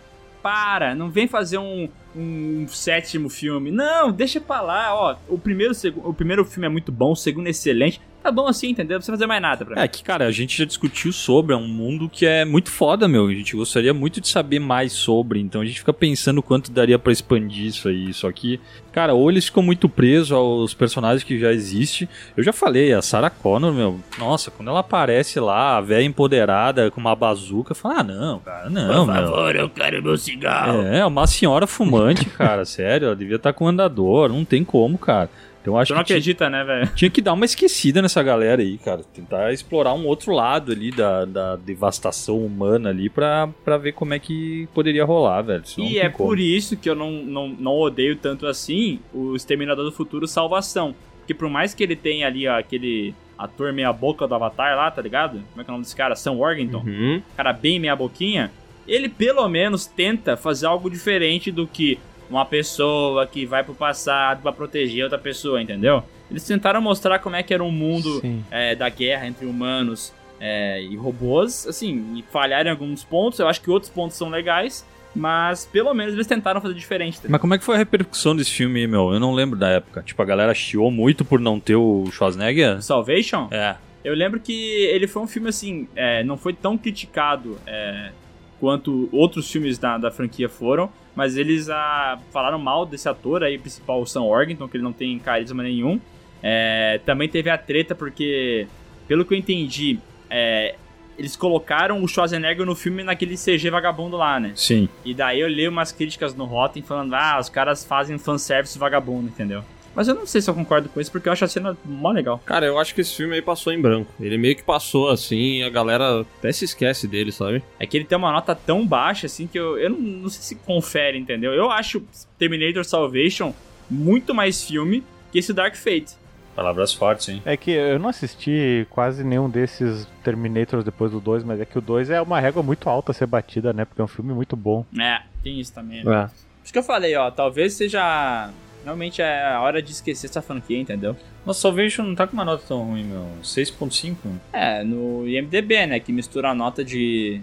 Para, não vem fazer um, um sétimo filme. Não, deixa pra lá, ó. O primeiro, o primeiro filme é muito bom, o segundo é excelente. Tá bom assim, entendeu? Não precisa fazer mais nada pra mim. É que, cara, a gente já discutiu sobre, é um mundo que é muito foda, meu. A gente gostaria muito de saber mais sobre, então a gente fica pensando quanto daria pra expandir isso aí. Só que, cara, ou eles ficam muito presos aos personagens que já existem. Eu já falei, a Sarah Connor, meu, nossa, quando ela aparece lá, a velha empoderada com uma bazuca, eu falo, ah, não, cara, não, meu. eu quero meu cigarro. É, uma senhora fumante, cara, sério, ela devia estar com andador, não tem como, cara. Então acho Tu não que tinha- acredita, né, velho? tinha que dar uma esquecida nessa galera aí, cara. Tentar explorar um outro lado ali da, da devastação humana ali pra, pra ver como é que poderia rolar, velho. E é como. por isso que eu não, não, não odeio tanto assim o Exterminador do Futuro Salvação. Que por mais que ele tenha ali ó, aquele ator meia boca do Avatar lá, tá ligado? Como é que é o nome desse cara? Sam Worthington. Uhum. cara bem meia boquinha, ele pelo menos tenta fazer algo diferente do que uma pessoa que vai pro passado pra proteger outra pessoa, entendeu? Eles tentaram mostrar como é que era um mundo é, da guerra entre humanos é, e robôs, assim, e falharam em alguns pontos, eu acho que outros pontos são legais, mas pelo menos eles tentaram fazer diferente. entendeu? Mas como é que foi a repercussão desse filme aí, meu? Eu não lembro da época. Tipo, a galera chiou muito por não ter o Schwarzenegger? Salvation? É. Eu lembro que ele foi um filme assim, é, não foi tão criticado é, quanto outros filmes da, da franquia foram, mas eles ah, falaram mal desse ator aí, principal, o Sam Worthington, que ele não tem carisma nenhum. É, também teve a treta porque, pelo que eu entendi, é, eles colocaram o Schwarzenegger no filme naquele CG vagabundo lá, né? Sim. E daí eu li umas críticas no Rotten falando, ah, os caras fazem fanservice vagabundo, entendeu? Mas eu não sei se eu concordo com isso, porque eu acho a cena mó legal. Cara, eu acho que esse filme aí passou em branco. Ele meio que passou assim, e a galera até se esquece dele, sabe? É que ele tem uma nota tão baixa assim que eu, eu não, não sei se confere, entendeu? Eu acho Terminator Salvation muito mais filme que esse Dark Fate. Palavras fortes, hein? É que eu não assisti quase nenhum desses Terminators depois do 2, mas é que o 2 é uma régua muito alta a ser batida, né? Porque é um filme muito bom. É, tem isso também. né? É. Por isso que eu falei, ó, talvez seja. Realmente é a hora de esquecer essa franquia, entendeu? Nossa, Salvation não tá com uma nota tão ruim, meu. 6.5? É, no IMDB, né? Que mistura a nota de,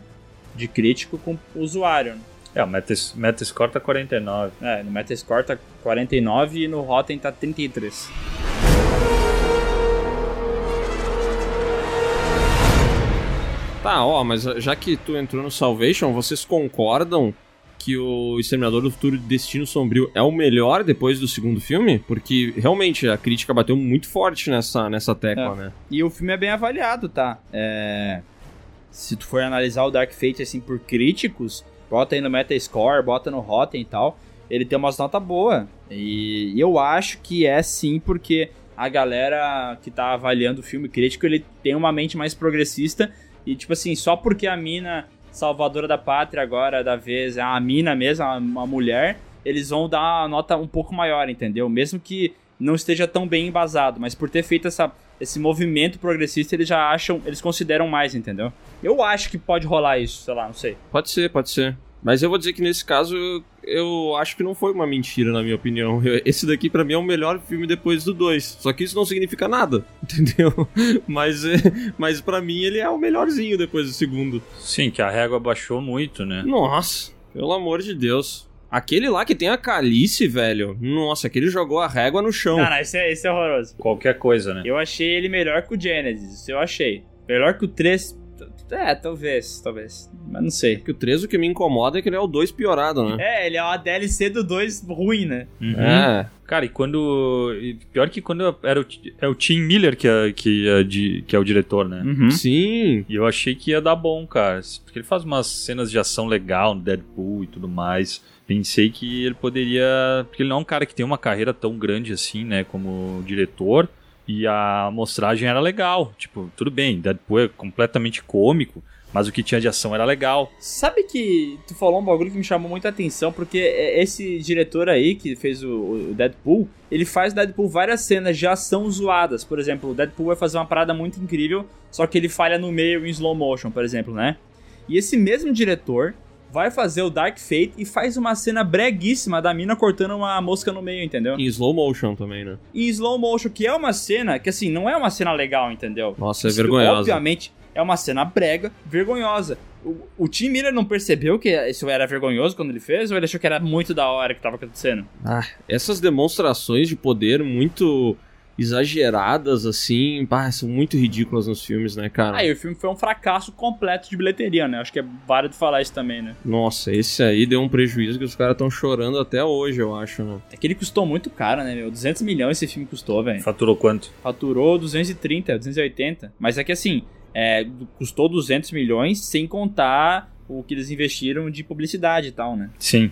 de crítico com o usuário. né? É, o Metas- Metascore tá 49. É, no Metascore tá 49 e no Rotten tá 33. Tá, ó, mas já que tu entrou no Salvation, vocês concordam que o Exterminador do Futuro Destino Sombrio é o melhor depois do segundo filme? Porque realmente a crítica bateu muito forte nessa, nessa tecla, É. né? E o filme é bem avaliado, tá? É... Se tu for analisar o Dark Fate assim por críticos, bota aí no Metascore, bota no Rotten e tal, ele tem umas notas boas. E eu acho que é sim porque a galera que tá avaliando o filme crítico, ele tem uma mente mais progressista e tipo assim, só porque a mina salvadora da pátria agora da vez é a mina mesmo, a- uma mulher, eles vão dar uma nota um pouco maior, entendeu? Mesmo que não esteja tão bem embasado, mas por ter feito essa, esse movimento progressista, eles já acham, eles consideram mais, entendeu? Eu acho que pode rolar isso, sei lá, não sei. Pode ser, pode ser. Mas eu vou dizer que nesse caso eu, acho que não foi uma mentira, na minha opinião. Eu- esse daqui pra mim é o melhor filme depois do 2. Só que isso não significa nada, entendeu? Mas, é, mas para mim ele é o melhorzinho depois do segundo. Sim, que a régua baixou muito, né? Nossa, pelo amor de Deus. Aquele lá que tem a Calice, velho. Nossa, aquele jogou a régua no chão. Não, não, esse é, esse é horroroso. Qualquer coisa, né? Eu achei ele melhor que o Genesis, isso eu achei. Melhor que o 3. É, talvez, talvez. Mas não sei. Que o 3 o que me incomoda é que ele é o 2 piorado, né? É, ele é uma DLC do 2 ruim, né? Uhum. É. Cara, e quando. Pior que quando era o, é o Tim Miller que é, que, é de, que é o diretor, né? Uhum. Sim. E eu achei que ia dar bom, cara. Porque ele faz umas cenas de ação legal no Deadpool e tudo mais. Pensei que ele poderia. Porque ele não é um cara que tem uma carreira tão grande assim, né? Como diretor. E a mostragem era legal. Tipo, tudo bem, Deadpool é completamente cômico. Mas o que tinha de ação era legal. Sabe que tu falou um bagulho que me chamou muita atenção, porque é- esse diretor aí que fez o, Deadpool, ele faz Deadpool várias cenas de ação zoadas. Por exemplo, o Deadpool vai fazer uma parada muito incrível, só que ele falha no meio em slow motion, por exemplo, né? E esse mesmo diretor vai fazer o Dark Fate e faz uma cena breguíssima da mina cortando uma mosca no meio, entendeu? Em slow motion também, né? Em slow motion, que é uma cena que, assim, não é uma cena legal, entendeu? Nossa, é Isso, vergonhosa. Obviamente, é uma cena brega, vergonhosa. O, o Tim Miller não percebeu que isso era vergonhoso quando ele fez, ou ele achou que era muito da hora que tava acontecendo? Ah, essas demonstrações de poder muito exageradas, assim, pá, são muito ridículas nos filmes, né, cara? Aí o filme foi um fracasso completo de bilheteria, né? Acho que é válido falar isso também, né? Nossa, esse aí deu um prejuízo que os caras estão chorando até hoje, eu acho, né? É que ele custou muito caro, né, meu? 200 milhões esse filme custou, velho. Faturou quanto? Faturou 230, 280. Mas é que assim, é, custou 200 milhões sem contar o que eles investiram de publicidade e tal, né? Sim.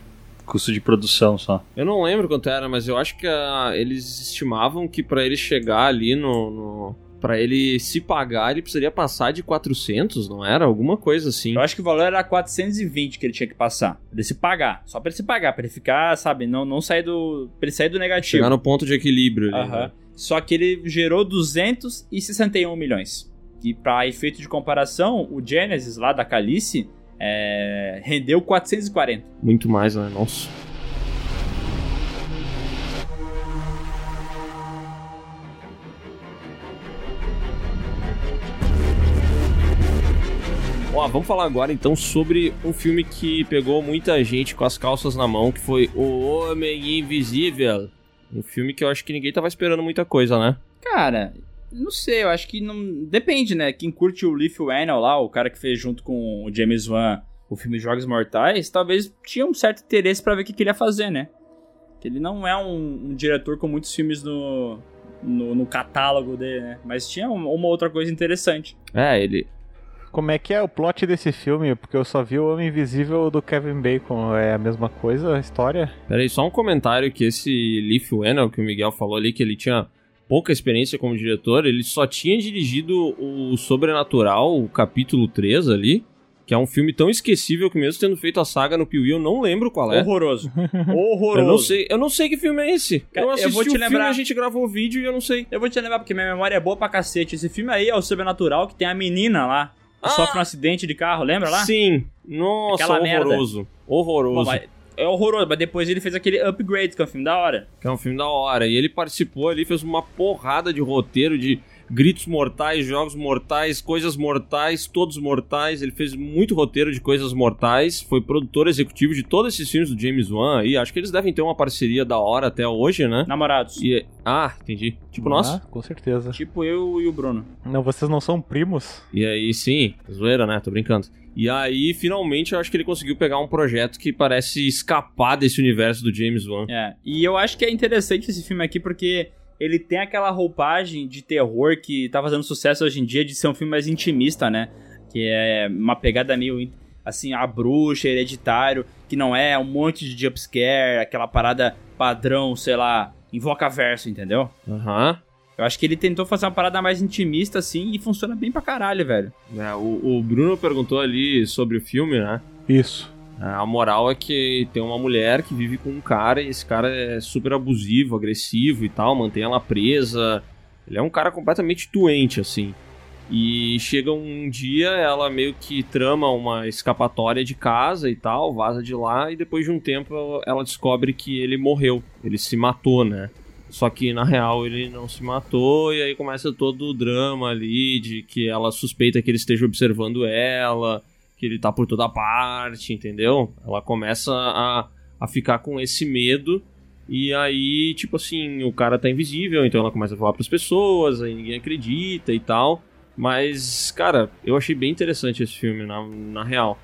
Custo de produção só. Eu não lembro quanto era, mas eu acho que ah, eles estimavam que pra ele chegar ali no... no... Pra ele se pagar, ele precisaria passar de 400, não era? Alguma coisa assim. Eu acho que o valor era 420 que ele tinha que passar. Pra ele se pagar. Só pra ele se pagar, pra ele ficar, sabe, não, não sair do. Pra ele sair do negativo. Chegar no ponto de equilíbrio ali. Aham. né? Só que ele gerou 261 milhões. E pra efeito de comparação, o Genesis lá da Calice é, rendeu 440. Muito mais, né? Nossa. Ó, vamos falar agora então sobre um filme que pegou muita gente com as calças na mão, que foi O Homem Invisível. Um filme que eu acho que ninguém tava esperando muita coisa, né? Cara, não sei, eu acho que não. Depende, né? Quem curte o Leaf Whannell lá, o cara que fez junto com o James Wan o filme Jogos Mortais, talvez tinha um certo interesse pra ver o que, que ele ia fazer, né? Que ele não é um, um diretor com muitos filmes no, no, no catálogo dele, né? Mas tinha uma, uma outra coisa interessante. É, ele. Como é que é o plot desse filme? Porque eu só vi o Homem Invisível do Kevin Bacon. É a mesma coisa a história? Peraí, só um comentário que esse Leaf Whannell, que o Miguel falou ali, que ele tinha pouca experiência como diretor, ele só tinha dirigido o Sobrenatural, o capítulo 3 ali, que é um filme tão esquecível que mesmo tendo feito a saga no Piuí, eu não lembro qual é. Horroroso. Horroroso. Eu não sei, eu não sei que filme é esse. Cara, eu eu assisti vou te o filme, lembrar. a gente gravou o vídeo e eu não sei. Eu vou te lembrar porque minha memória é boa pra cacete. Esse filme aí é o Sobrenatural que tem a menina lá. Que Ah! sofre um acidente de carro, lembra lá? Sim. Nossa, Aquela merda. horroroso. Bom, Horroroso. mas é horroroso, mas depois ele fez aquele Upgrade, que é um filme da hora. Que é um filme da hora. E ele participou ali, fez uma porrada de roteiro de gritos mortais, jogos mortais, coisas mortais, todos mortais. Ele fez muito roteiro de coisas mortais. Foi produtor executivo de todos esses filmes do James Wan aí. Acho que eles devem ter uma parceria da hora até hoje, né? Namorados. E, ah, entendi. Tipo, Ah, nossa. Com certeza. Tipo eu e o Bruno. Não, vocês não são primos? E aí, sim, zoeira, né? Tô brincando. E aí, finalmente, eu acho que ele conseguiu pegar um projeto que parece escapar desse universo do James Wan. É. E eu acho que é interessante esse filme aqui porque ele tem aquela roupagem de terror que tá fazendo sucesso hoje em dia de ser um filme mais intimista, né? Que é uma pegada meio assim, a bruxa, hereditário, que não é um monte de jumpscare, aquela parada padrão, sei lá, invoca verso, entendeu? Aham. Eu acho que ele tentou fazer uma parada mais intimista, assim, e funciona bem pra caralho, velho. É, o, o Bruno perguntou ali sobre o filme, né? Isso. A moral é que tem uma mulher que vive com um cara e esse cara é super abusivo, agressivo e tal, mantém ela presa. Ele é um cara completamente doente, assim. E chega um dia, ela meio que trama uma escapatória de casa e tal, vaza de lá, e depois de um tempo ela descobre que ele morreu. Ele se matou, né? Só que na real ele não se matou, e aí começa todo o drama ali de que ela suspeita que ele esteja observando ela, que ele tá por toda parte, entendeu? Ela começa a a ficar com esse medo. E aí, tipo assim, o cara tá invisível, então ela começa a falar pras pessoas, aí ninguém acredita e tal. Mas, cara, eu achei bem interessante esse filme, na, na real.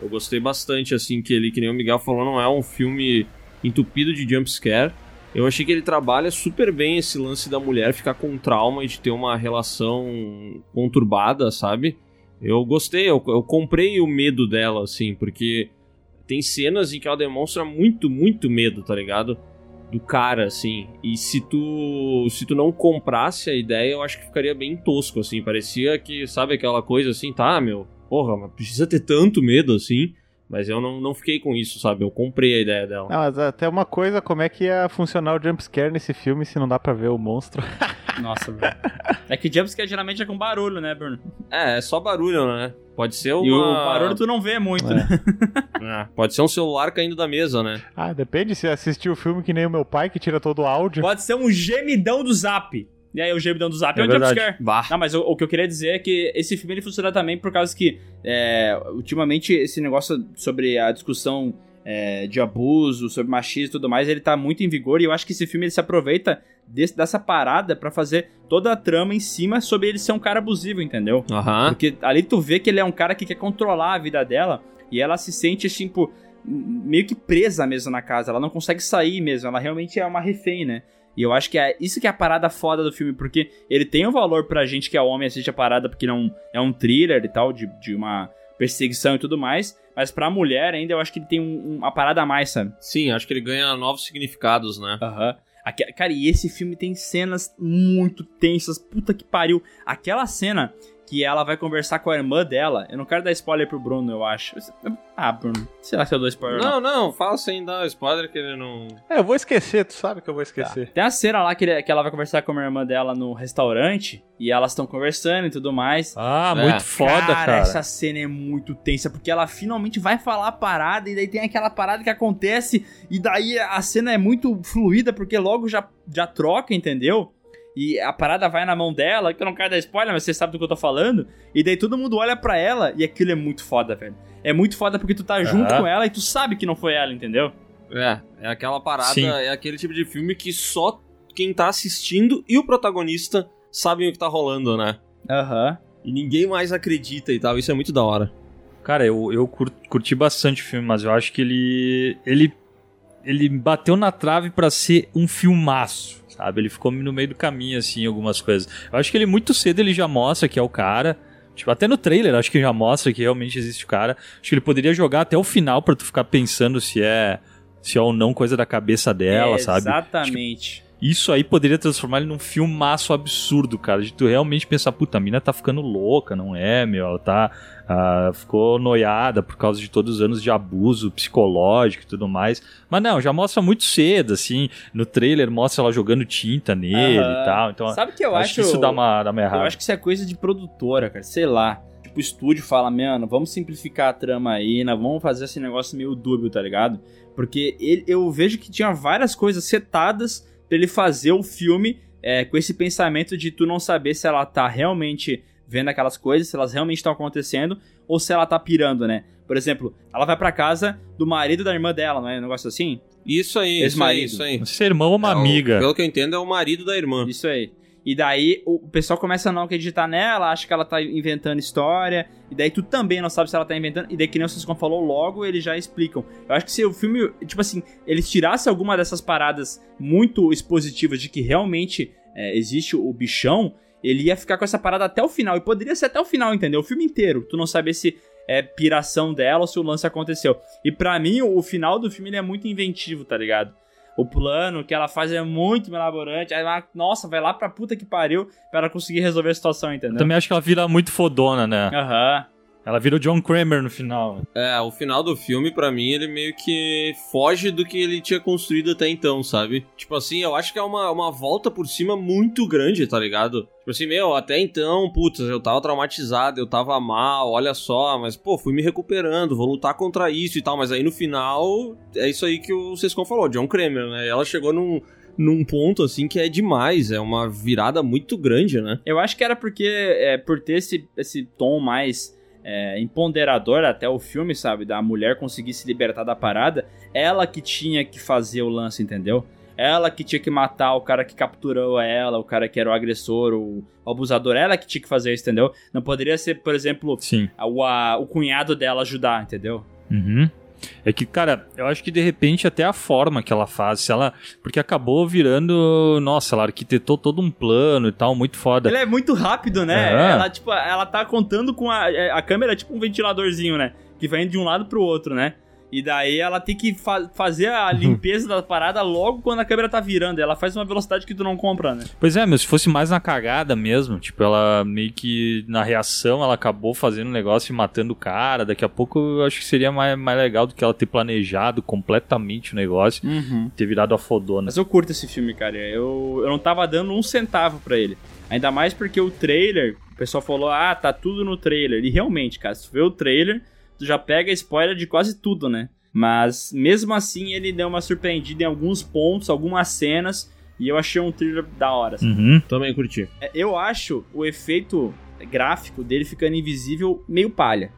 Eu gostei bastante, assim, que ele, que nem o Miguel falou, não é um filme entupido de jumpscare. Eu achei que ele trabalha super bem esse lance da mulher ficar com trauma e de ter uma relação conturbada, sabe? Eu gostei, eu, eu comprei o medo dela, assim, porque tem cenas em que ela demonstra muito, muito medo, tá ligado? Do cara, assim. E se tu se tu não comprasse a ideia, eu acho que ficaria bem tosco, assim. Parecia que, sabe, aquela coisa assim, tá, meu, porra, mas precisa ter tanto medo assim. Mas eu não, não fiquei com isso, sabe? Eu comprei a ideia dela. Não, mas até uma coisa, como é que ia funcionar o jumpscare nesse filme se não dá pra ver o monstro? Nossa, velho. É que jumpscare geralmente é com barulho, né, Bruno? É, é só barulho, né? Pode ser uma... E o barulho tu não vê muito, É. né? É, pode ser um celular caindo da mesa, né? ah, depende se assistir o filme que nem o meu pai, que tira todo o áudio. Pode ser um gemidão do zap. E aí, o gemidão do zap é, É um jumpscare. Não, mas o, o que eu queria dizer é que esse filme ele funciona também por causa que, é, ultimamente, esse negócio sobre a discussão é, de abuso, sobre machismo e tudo mais, ele tá muito em vigor e eu acho que esse filme ele se aproveita desse- dessa parada pra fazer toda a trama em cima sobre ele ser um cara abusivo, entendeu? Aham. Porque ali tu vê que ele é um cara que quer controlar a vida dela e ela se sente, tipo, meio que presa mesmo na casa. Ela não consegue sair mesmo. Ela realmente é uma refém, né? E eu acho que é isso que é a parada foda do filme, porque ele tem um valor pra gente que é homem assiste a parada, porque não é um thriller e tal, de, de uma perseguição e tudo mais. Mas pra mulher ainda eu acho que ele tem um- uma parada a mais, sabe? Sim, acho que ele ganha novos significados, né? Aham. Aque- Cara, e esse filme tem cenas muito tensas. Puta que pariu. Aquela cena que ela vai conversar com a irmã dela. Eu não quero dar spoiler pro Bruno, eu acho. Ah, Bruno. Será que eu dou spoiler? ou Não, não, fala sem dar spoiler que ele não. É, eu vou esquecer, tu sabe que eu vou esquecer. Tem a cena lá que, ele- que ela vai conversar com a irmã dela no restaurante. E elas estão conversando e tudo mais. Ah, É. muito foda, cara. essa cena é muito tensa, porque ela finalmente vai falar a parada, e daí tem aquela parada que acontece, e daí a cena é muito fluida, porque logo já, já troca, entendeu? E a parada vai na mão dela, que eu não quero dar spoiler, mas você sabe do que eu tô falando. E daí todo mundo olha pra ela, e aquilo é muito foda, velho. É muito foda porque tu tá junto Aham. com ela e tu sabe que não foi ela, entendeu? É, é aquela parada, Sim. é aquele tipo de filme que só quem tá assistindo e o protagonista sabem o que tá rolando, né? Aham. E ninguém mais acredita e tal, isso é muito da hora. Cara, eu, eu cur- curti bastante o filme, mas eu acho que ele. Ele, ele bateu na trave pra ser um filmaço, sabe? Ele ficou no meio do caminho, assim, algumas coisas. Eu acho que ele muito cedo ele já mostra que é o cara. Tipo, até no trailer, acho que já mostra que realmente existe o cara. Acho que ele poderia jogar até o final pra tu ficar pensando se é. Se é ou não coisa da cabeça dela, É, sabe? Exatamente. Isso aí poderia transformar ele num filmaço absurdo, cara. De tu realmente pensar, puta, a mina tá ficando louca, não é, meu? Ela tá. ah, ficou noiada por causa de todos os anos de abuso psicológico e tudo mais. Mas não, já mostra muito cedo, assim. No trailer mostra ela jogando tinta nele Aham. e tal. Então, Sabe o que eu acho, acho? que isso dá uma, dá uma Eu errada. acho que isso é coisa de produtora, cara. Sei lá. Tipo, o estúdio fala, mano, vamos simplificar a trama aí, né? Vamos fazer esse negócio meio dúbio, tá ligado? Porque ele, eu vejo que tinha várias coisas setadas pra ele fazer o filme é, com esse pensamento de tu não saber se ela tá realmente vendo aquelas coisas, se elas realmente estão acontecendo, ou se ela tá pirando, né? Por exemplo, ela vai pra casa do marido da irmã dela, não é um negócio assim? Isso aí, isso aí, Ex-marido. isso aí. Ser irmão ou uma É o- amiga. pelo que eu entendo, é o marido da irmã. Isso aí. E daí o pessoal começa a não acreditar nela, acha que ela tá inventando história, e daí tu também não sabe se ela tá inventando, e daí que nem o Ciscom falou logo, eles já explicam. Eu acho que se o filme, tipo assim, eles tirassem alguma dessas paradas muito expositivas de que realmente é, existe o bichão, ele ia ficar com essa parada até o final, e poderia ser até o final, entendeu? O filme inteiro, tu não saber se é piração dela ou se o lance aconteceu. E pra mim, o, final do filme é muito inventivo, tá ligado? O plano que ela faz é muito elaborante. Aí ela, nossa, vai lá pra puta que pariu pra ela conseguir resolver a situação, entendeu? Eu também acho que ela vira muito fodona, né? Aham. Ela vira o John Kramer no final. É, o final do filme, pra mim, ele meio que foge do que ele tinha construído até então, sabe? Tipo assim, eu acho que é uma, uma volta por cima muito grande, tá ligado? Tipo assim, meu, até então, putz, eu tava traumatizado, eu tava mal, olha só, mas, pô, fui me recuperando, vou lutar contra isso e tal, mas aí no final, é isso aí que o Sescon falou, John Kramer, né? Ela chegou num, num ponto, assim, que é demais, é uma virada muito grande, né? Eu acho que era porque, é, por ter esse, esse tom mais é, empoderadora até o filme, sabe? Da mulher conseguir se libertar da parada. Ela que tinha que fazer o lance, entendeu? Ela que tinha que matar o cara que capturou ela, o cara que era o agressor, o, o abusador. Ela que tinha que fazer isso, entendeu? Não poderia ser, por exemplo, Sim. o, a- o cunhado dela ajudar, entendeu? Uhum. É que, cara, eu acho que de repente até a forma que ela faz, se ela. Porque acabou virando. Nossa, ela arquitetou todo um plano e tal, muito foda. Ele é muito rápido, né? É. Ela, tipo, ela tá contando com a. A câmera é tipo um ventiladorzinho, né? Que vai indo de um lado pro outro, né? E daí ela tem que fa- fazer a limpeza da parada logo quando a câmera tá virando. Ela faz uma velocidade que tu não compra, né? Pois é, meu, se fosse mais na cagada mesmo, tipo, ela meio que na reação ela acabou fazendo um negócio e matando o cara. Daqui a pouco eu acho que seria mais, mais legal do que ela ter planejado completamente o negócio Uhum. ter virado a fodona. Mas eu curto esse filme, cara. Eu, eu não tava dando um centavo pra ele. Ainda mais porque o trailer, o pessoal falou, ah, tá tudo no trailer. E realmente, cara, se tu vê o trailer, tu já pega spoiler de quase tudo, né? Mas mesmo assim ele deu uma surpreendida em alguns pontos, algumas cenas. E eu achei um trailer da hora. assim. Uhum. Também curti. É, Eu acho o efeito gráfico dele ficando invisível meio palha.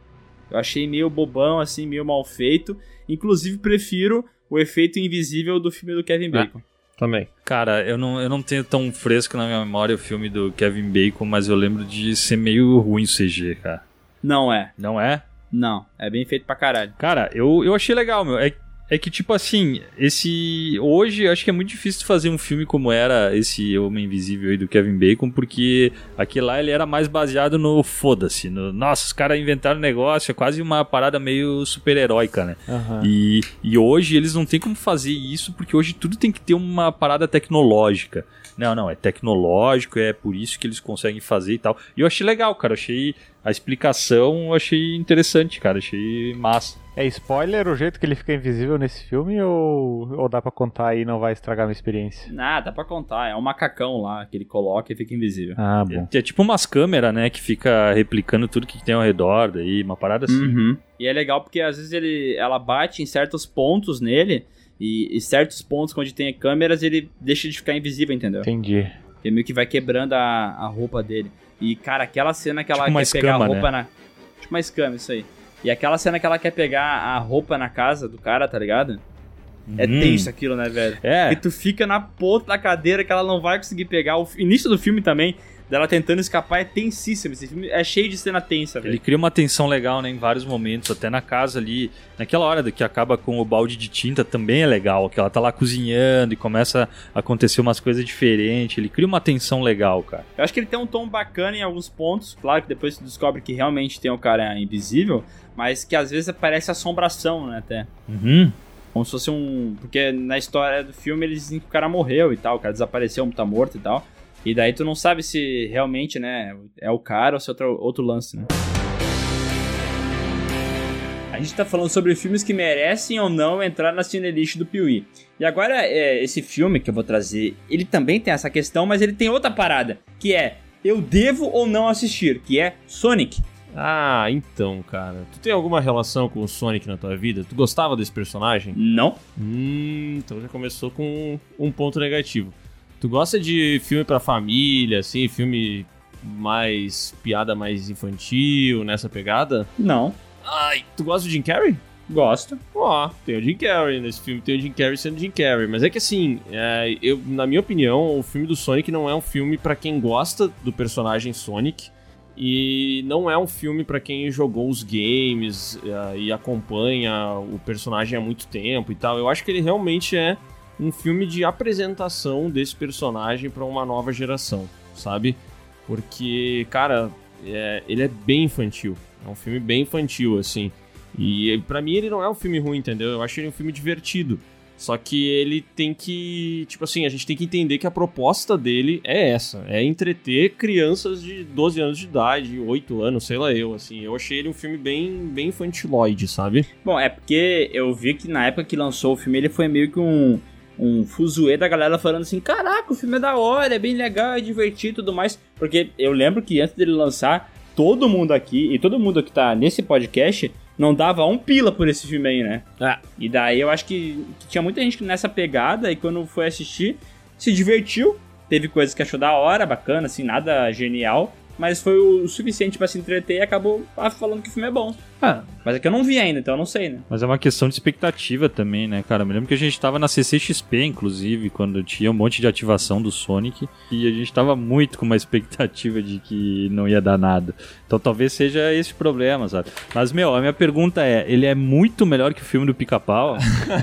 Eu achei meio bobão, assim, meio mal feito. Inclusive, prefiro o efeito invisível do filme do Kevin Bacon. Também. Cara, eu não, eu não tenho tão fresco na minha memória o filme do Kevin Bacon, mas eu lembro de ser meio ruim o CG, cara. Não é. Não é? Não. É bem feito pra caralho. Cara, eu, eu achei legal, meu. É, é que, tipo assim, esse. Hoje, eu acho que é muito difícil de fazer um filme como era esse Homem Invisível aí do Kevin Bacon, porque aquele lá ele era mais baseado no foda-se. No, nossa, os caras inventaram um negócio, é quase uma parada meio super-heróica, né? E, e hoje eles não tem como fazer isso, porque hoje tudo tem que ter uma parada tecnológica. Não, não, é tecnológico, é por isso que eles conseguem fazer e tal. E eu achei legal, cara. Achei a explicação, eu achei interessante, cara. Achei massa. É spoiler o jeito que ele fica invisível nesse filme ou, ou dá pra contar e não vai estragar a minha experiência? Ah, dá pra contar. É um macacão lá que ele coloca e fica invisível. Ah, bom. É, é tipo umas câmeras, né, que fica replicando tudo que tem ao redor daí, uma parada assim. Uhum. E é legal porque às vezes ele, ela bate em certos pontos nele. E, e certos pontos onde tem câmeras ele deixa de ficar invisível, entendeu? Entendi. Ele meio que vai quebrando a, a roupa dele. E, cara, aquela cena que ela Tipo quer pegar a roupa né? na. Tipo uma escama, isso aí. E aquela cena que ela quer pegar a roupa na casa do cara, tá ligado? É Uhum. tenso aquilo, né, velho? É, Porque tu fica na ponta da cadeira que ela não vai conseguir pegar. O início do filme também, dela tentando escapar, é tensíssimo. Esse filme é cheio de cena tensa, ele cria uma tensão legal, né, em vários momentos, até na casa ali, naquela hora que acaba com o balde de tinta também é legal, que ela tá lá cozinhando e começa a acontecer umas coisas diferentes, ele cria uma tensão legal, cara. Eu acho que ele tem um tom bacana em alguns pontos. Claro que depois tu descobre que realmente tem o cara invisível, mas que às vezes parece assombração, né, até. Uhum. Como se fosse um. Porque na história do filme eles dizem que o cara morreu e tal, o cara desapareceu, tá morto e tal. E daí tu não sabe se realmente, né, é o cara ou se é outro, outro lance, né? A gente tá falando sobre filmes que merecem ou não entrar na cinelist do Piuí. E agora, é, esse filme que eu vou trazer, ele também tem essa questão, mas ele tem outra parada, que é eu devo ou não assistir, que é Sonic. Ah, então, cara. Tu tem alguma relação com o Sonic na tua vida? Tu gostava desse personagem? Não? Hum, então já começou com um ponto negativo. Tu gosta de filme pra família, assim, filme mais piada mais infantil, nessa pegada? Não. Ai, tu gosta do Jim Carrey? Gosto. Ó, tem o Jim Carrey nesse filme, tem o Jim Carrey sendo Jim Carrey, mas é que assim, é, eu, na minha opinião, o filme do Sonic não é um filme pra quem gosta do personagem Sonic e não é um filme pra quem jogou os games é, e acompanha o personagem há muito tempo e tal. Eu acho que ele realmente é um filme de apresentação desse personagem pra uma nova geração, sabe? Porque, cara, é, ele é bem infantil. É um filme bem infantil, assim. E pra mim ele não é um filme ruim, entendeu? Eu acho ele um filme divertido. Só que ele tem que. Tipo assim, a gente tem que entender que a proposta dele é essa: é entreter crianças de 12 anos de idade, 8 anos, sei lá eu, assim. Eu achei ele um filme bem, bem infantiloide, sabe? Bom, é porque eu vi que na época que lançou o filme ele foi meio que um, um fuzuê da galera falando assim: caraca, o filme é da hora, é bem legal, é divertido e tudo mais. Porque eu lembro que antes dele lançar, todo mundo aqui e todo mundo que tá nesse podcast não dava um pila por esse filme aí, né? É. E daí eu acho que, que tinha muita gente nessa pegada e quando foi assistir, se divertiu. Teve coisas que achou da hora, bacana, assim, nada genial. mas foi o suficiente pra se entreter e acabou ah, falando que o filme é bom. Ah, Mas é que eu não vi ainda, então eu não sei, né? Mas é uma questão de expectativa também, né, cara? Eu me lembro que a gente tava na CCXP, inclusive, quando tinha um monte de ativação do Sonic, e a gente tava muito com uma expectativa de que não ia dar nada. Então talvez seja esse o problema, sabe? Mas, meu, a minha pergunta é: ele é muito melhor que o filme do Pica-Pau?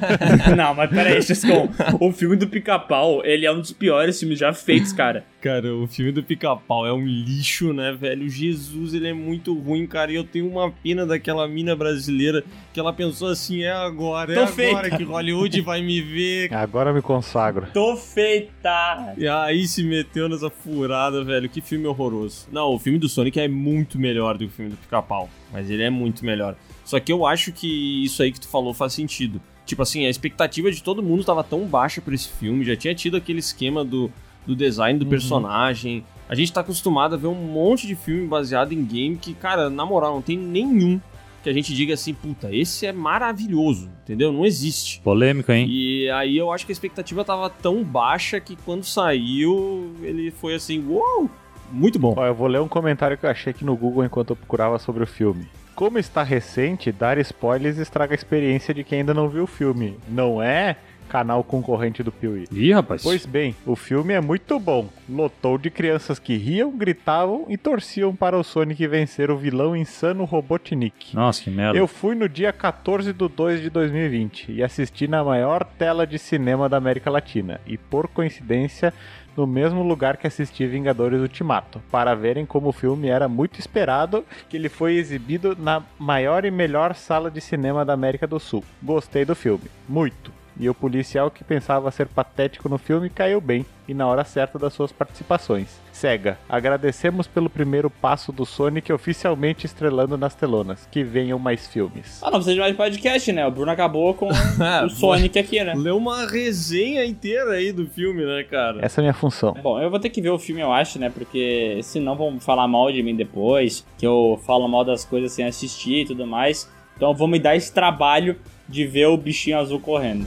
não, mas peraí, Chescon. o filme do Pica-Pau, ele é um dos piores filmes já feitos, cara. Cara, o filme do Pica-Pau é um lixo, né, velho? Jesus, ele é muito ruim, cara. E eu tenho uma pena daquela mina brasileira que ela pensou assim: é agora, é Tô agora feita. que Hollywood vai me ver. Agora me consagro. Tô feita! E aí se meteu nessa furada, velho. Que filme horroroso. Não, o filme do Sonic é muito melhor do que o filme do Pica-Pau. Mas ele é muito melhor. Só que eu acho que isso aí que tu falou faz sentido. Tipo assim, a expectativa de todo mundo tava tão baixa pra esse filme. Já tinha tido aquele esquema do, do design do personagem. A gente tá acostumado a ver um monte de filme baseado em game que, cara, na moral, não tem nenhum que a gente diga assim, puta, esse é maravilhoso, entendeu? Não existe. Polêmico, hein? E aí eu acho que a expectativa tava tão baixa que quando saiu, ele foi assim, uou, muito bom. Ó, eu vou ler um comentário que eu achei aqui no Google enquanto eu procurava sobre o filme. Como está recente, dar spoilers estraga a experiência de quem ainda não viu o filme. Não é canal concorrente do Piuí. Ih, rapaz. Pois bem, o filme é muito bom. Lotou de crianças que riam, gritavam e torciam para o Sonic vencer o vilão insano Robotnik. Nossa, que merda. Eu fui no dia 14 de 2 de 2020 e assisti na maior tela de cinema da América Latina. E por coincidência, no mesmo lugar que assisti Vingadores Ultimato, para verem como o filme era muito esperado, que ele foi exibido na maior e melhor sala de cinema da América do Sul. Gostei do filme, muito. E o policial que pensava ser patético no filme caiu bem e na hora certa das suas participações. Sega, agradecemos pelo primeiro passo do Sonic oficialmente estrelando nas telonas. Que venham mais filmes. Ah, não precisa de mais podcast, né? O Bruno acabou com o Sonic aqui, né? Leu uma resenha inteira aí do filme, né, cara? Essa é a minha função. Bom, eu vou ter que ver o filme, eu acho, né? Porque senão vão falar mal de mim depois, que eu falo mal das coisas sem assistir e tudo mais. Então eu vou me dar esse trabalho de ver o bichinho azul correndo.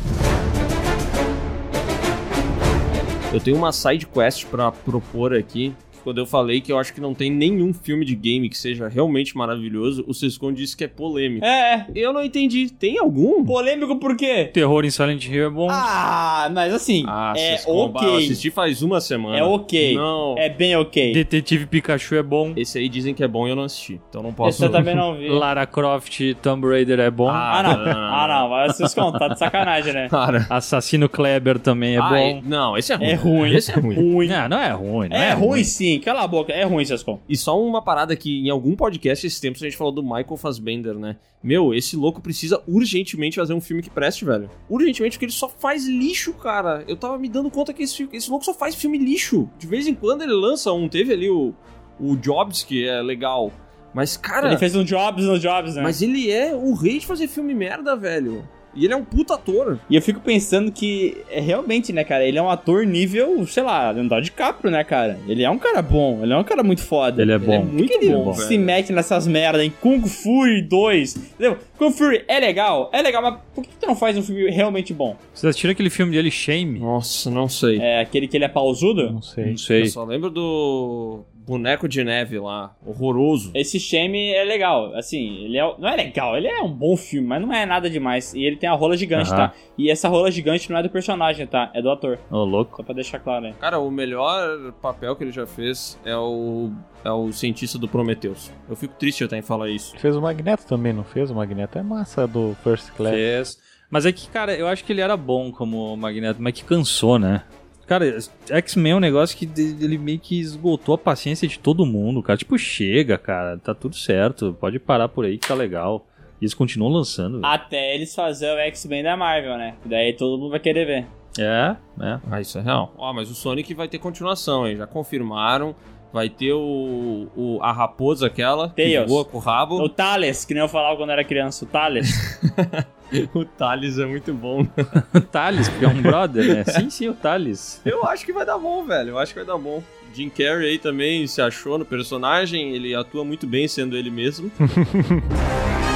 Eu tenho uma side quest pra propor aqui. Quando eu falei que eu acho que não tem nenhum filme de game que seja realmente maravilhoso, o Sescon disse que é polêmico. É, é. Eu não entendi. Tem algum? Polêmico por quê? Terror em Silent Hill é bom. Ah, mas assim, Ah, é Sescon, bah, eu ok. assisti faz uma semana. É ok. Não. É bem ok. Detetive Pikachu é bom. Esse aí dizem que é bom e eu não assisti. Então não posso. Esse eu também não vi. Lara Croft Tomb Raider é bom. Ah, não. Ah, não. Vai contam. Tá de sacanagem, né? Cara. Assassino Kleber também é Ah, bom. Não, esse é ruim. É ruim. Esse é ruim. Ruim. Não, não é ruim. Não É, ruim, sim. Cala a boca. É ruim, Sescon. E só uma parada que em algum podcast esses tempos a gente falou do Michael Fassbender, né? Meu, esse louco precisa urgentemente fazer um filme que preste, velho. Urgentemente, porque ele só faz lixo, cara. Eu tava me dando conta que esse, esse louco só faz filme lixo. De vez em quando ele lança um. Teve ali o, o Jobs, que é legal. Mas, cara. Ele fez um Jobs no Jobs, né? Mas ele é o rei de fazer filme merda, velho. E ele é um puta ator. E eu fico pensando que, é, realmente, né, cara, ele é um ator nível, sei lá, Leonardo DiCaprio, né, cara? Ele é um cara bom, ele é um cara muito foda. Ele é bom. muito Por que ele bom, se velho. mete nessas merdas em Kung Fury 2? Entendeu? Kung Fury é legal, é legal, mas por que tu não faz um filme realmente bom? Vocês assistiram aquele filme dele, Shame? Nossa, não sei. É aquele que ele é pausudo? Não sei. Não sei. Eu só lembro do boneco de neve lá. Horroroso. Esse Shame é legal, assim, ele é, não é legal, ele é um bom filme, mas não é nada demais. E ele tem a rola gigante, Aham. tá? E essa rola gigante não é do personagem, tá? É do ator. Ô, louco. Só pra deixar claro aí. Cara, o melhor papel que ele já fez é o, é o cientista do Prometheus. Eu fico triste até em falar isso. Fez o Magneto também, não fez? O Magneto é massa do First Class. Fez. Mas é que, cara, eu acho que ele era bom como Magneto, mas que cansou, né? Cara, X-Men é um negócio que ele meio que esgotou a paciência de todo mundo, cara. Tipo, chega, cara, tá tudo certo, pode parar por aí que tá legal. E eles continuam lançando. velho. Até eles fazerem o X-Men da Marvel, né? Daí todo mundo vai querer ver. É, é. Ah, isso é real. Ó, mas o Sonic vai ter continuação, hein? Já confirmaram. Vai ter o, o a raposa aquela que Tails. voa com o rabo. O Thales, que nem eu falava quando era criança, o Thales. O Thales é muito bom. O Thales, porque é um brother, né? Sim, sim, o Thales. Eu acho que vai dar bom, velho. Eu acho que vai dar bom. Jim Carrey aí também se achou no personagem. Ele atua muito bem sendo ele mesmo.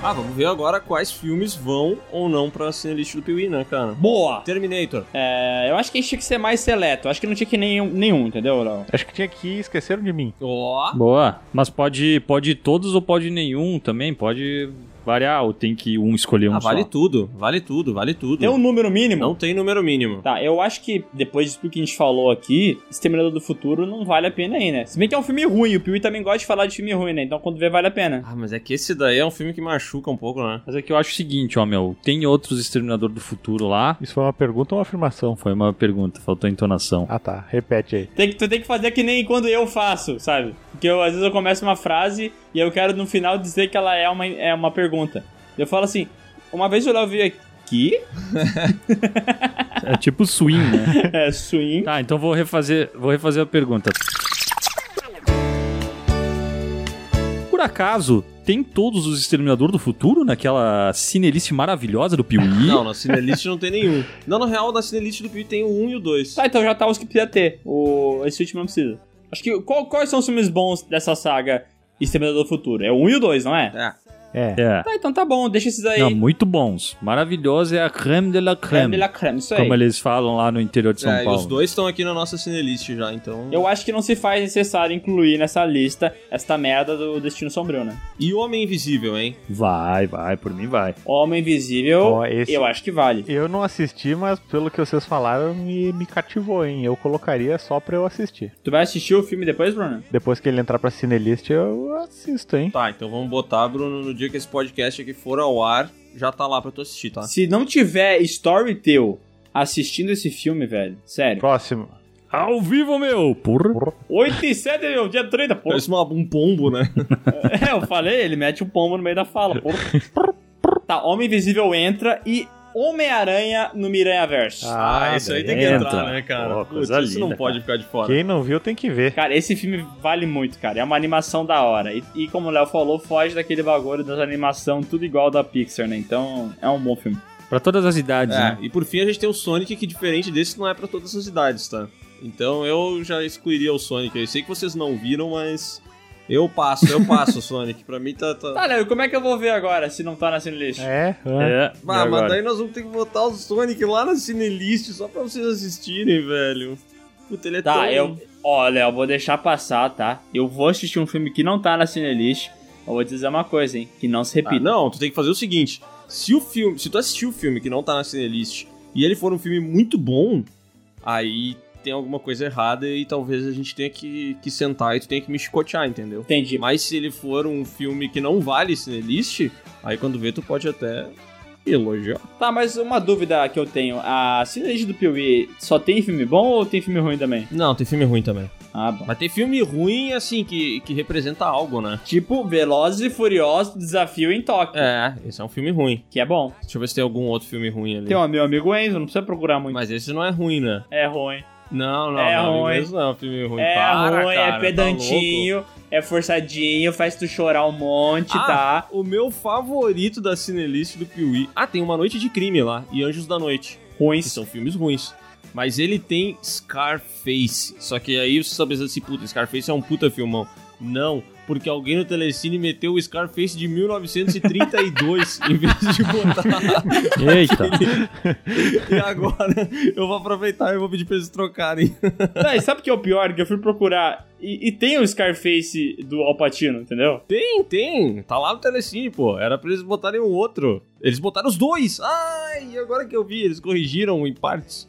Ah, vamos ver agora quais filmes vão ou não pra cinelist do Piuí, né, cara? Boa! Terminator. É, eu acho que a gente tinha que ser mais seleto. Acho que não tinha que nenhum, nenhum entendeu, Léo? Acho que tinha que ir Esqueceram de Mim. Ó. Boa. Mas pode, pode ir todos ou pode nenhum também? Pode variar ou tem que um escolher um Ah, vale só? tudo, vale tudo, vale tudo. Tem um número mínimo? Não tem número mínimo. Tá, eu acho que depois de tudo que a gente falou aqui, Exterminador do Futuro não vale a pena aí, né? Se bem que é um filme ruim, o Piuí também gosta de falar de filme ruim, né? Então quando vê, vale a pena. Ah, mas é que esse daí é um filme que machuca um pouco, né? Mas é que eu acho o seguinte, ó, meu. Tem outros Exterminador do Futuro lá. Isso foi uma pergunta ou uma afirmação? Foi uma pergunta, faltou a entonação. Ah tá, repete aí. Tem que, tu tem que fazer que nem quando eu faço, sabe? Porque eu, às vezes eu começo uma frase e eu quero no final dizer que ela é uma, é uma pergunta. Eu falo assim, uma vez o Léo veio aqui, É tipo swing, né? é swing, tá, então vou refazer, vou refazer a pergunta. Por acaso, tem todos os Exterminador do Futuro naquela cinelice maravilhosa do Piuí? Não, na Cinelist não tem nenhum. Não, na real, na Cinelist do Piuí tem o 1 e o 2. Tá, então já tá os que precisa ter. O... Esse último não precisa. Acho que. qual- quais são os filmes bons dessa saga Exterminador do Futuro? É o 1 e o 2, não é? É. É. É. Tá, então tá bom, deixa esses aí. Não, muito bons. Maravilhoso é a creme de la Creme creme. de la creme, isso aí. Como eles falam lá no interior de São é, e Paulo. os dois estão aqui na nossa Cinelist já, então. Eu acho que não se faz necessário incluir nessa lista esta merda do Destino Sombrio, né? E o Homem Invisível, hein? Vai, vai, por mim vai. Homem Invisível, Ó, esse- eu acho que vale. Eu não assisti, mas pelo que vocês falaram, me, me cativou, hein? Eu colocaria só pra eu assistir. Tu vai assistir o filme depois, Bruno? Depois que ele entrar pra Cinelist, eu assisto, hein? Tá, então vamos botar, Bruno, no dia que esse podcast aqui for ao ar, já tá lá pra tu assistir, tá? Se não tiver Storytel assistindo esse filme, velho, sério. Próximo. Ao vivo, meu! Porra. 8 e 7, meu, dia 30, pô. Parece uma- um pombo, né? É, eu falei, ele mete um pombo no meio da fala, pô. Tá, Homem Invisível entra e Homem-Aranha no Miranha Verso. Ah, esse aí tem que entra. entrar, né, cara? Pô, Putz, coisa isso não linda, pode ficar de fora. Quem não viu tem que ver. Cara, esse filme vale muito, cara. É uma animação da hora. E, e como o Léo falou, foge daquele bagulho das animação tudo igual da Pixar, né? Então, é um bom filme. Pra todas as idades, É, né? e por fim a gente tem o Sonic, que diferente desse não é pra todas as idades, tá? Então eu já excluiria o Sonic. Eu sei que vocês não viram, mas eu passo, eu passo o Sonic. Pra mim tá. tá... Tá, Léo, e como é que eu vou ver agora se não tá na Cinelist? É, é. É. Ah, mas daí nós vamos ter que botar o Sonic lá na Cinelist só pra vocês assistirem, velho. Puta, ele é Tá, tão... eu. Ó, Léo, vou deixar passar, tá? Eu vou assistir um filme que não tá na Cinelist. Eu vou te dizer uma coisa, hein? Que não se Ah, repita. não, tu tem que fazer o seguinte: se o filme, se tu assistir o filme que não tá na Cinelist e ele for um filme muito bom, aí tem alguma coisa errada e talvez a gente tenha que, que sentar e tu tenha que me chicotear, entendeu? Entendi. Mas se ele for um filme que não vale Cinelist, aí quando vê tu pode até elogiar. Tá, mas uma dúvida que eu tenho: a Cinelist do Piuí só tem filme bom ou tem filme ruim também? Não, tem filme ruim também. Ah, bom. Mas tem filme ruim, assim, que, que representa algo, né? Tipo, Velozes e Furiosos Desafio em Tóquio. É, esse é um filme ruim. Que é bom. Deixa eu ver se tem algum outro filme ruim ali. Tem o meu amigo Enzo, não precisa procurar muito. Mas esse não é ruim, né? É ruim. Não, não, É não. ruim. Esse não é filme ruim. É Para, ruim, cara, é tá pedantinho, é forçadinho, faz tu chorar um monte, Ah, tá? O meu favorito da Cinelist do Piuí. Ah, tem Uma Noite de Crime lá e Anjos da Noite. Que Ruins. são filmes ruins. Mas ele tem Scarface. Só que aí você sabe assim, puta, Scarface é um puta filmão. Não, porque alguém no Telecine meteu o Scarface de 1932 em vez de botar. Eita. e agora eu vou aproveitar e vou pedir pra eles trocarem. Não, e sabe o que é o pior? Que eu fui procurar e, e tem o Scarface do Alpatino, entendeu? Tem, tem. Tá lá no Telecine, pô. Era pra eles botarem um outro. Eles botaram os dois. Ai, agora que eu vi, eles corrigiram em partes.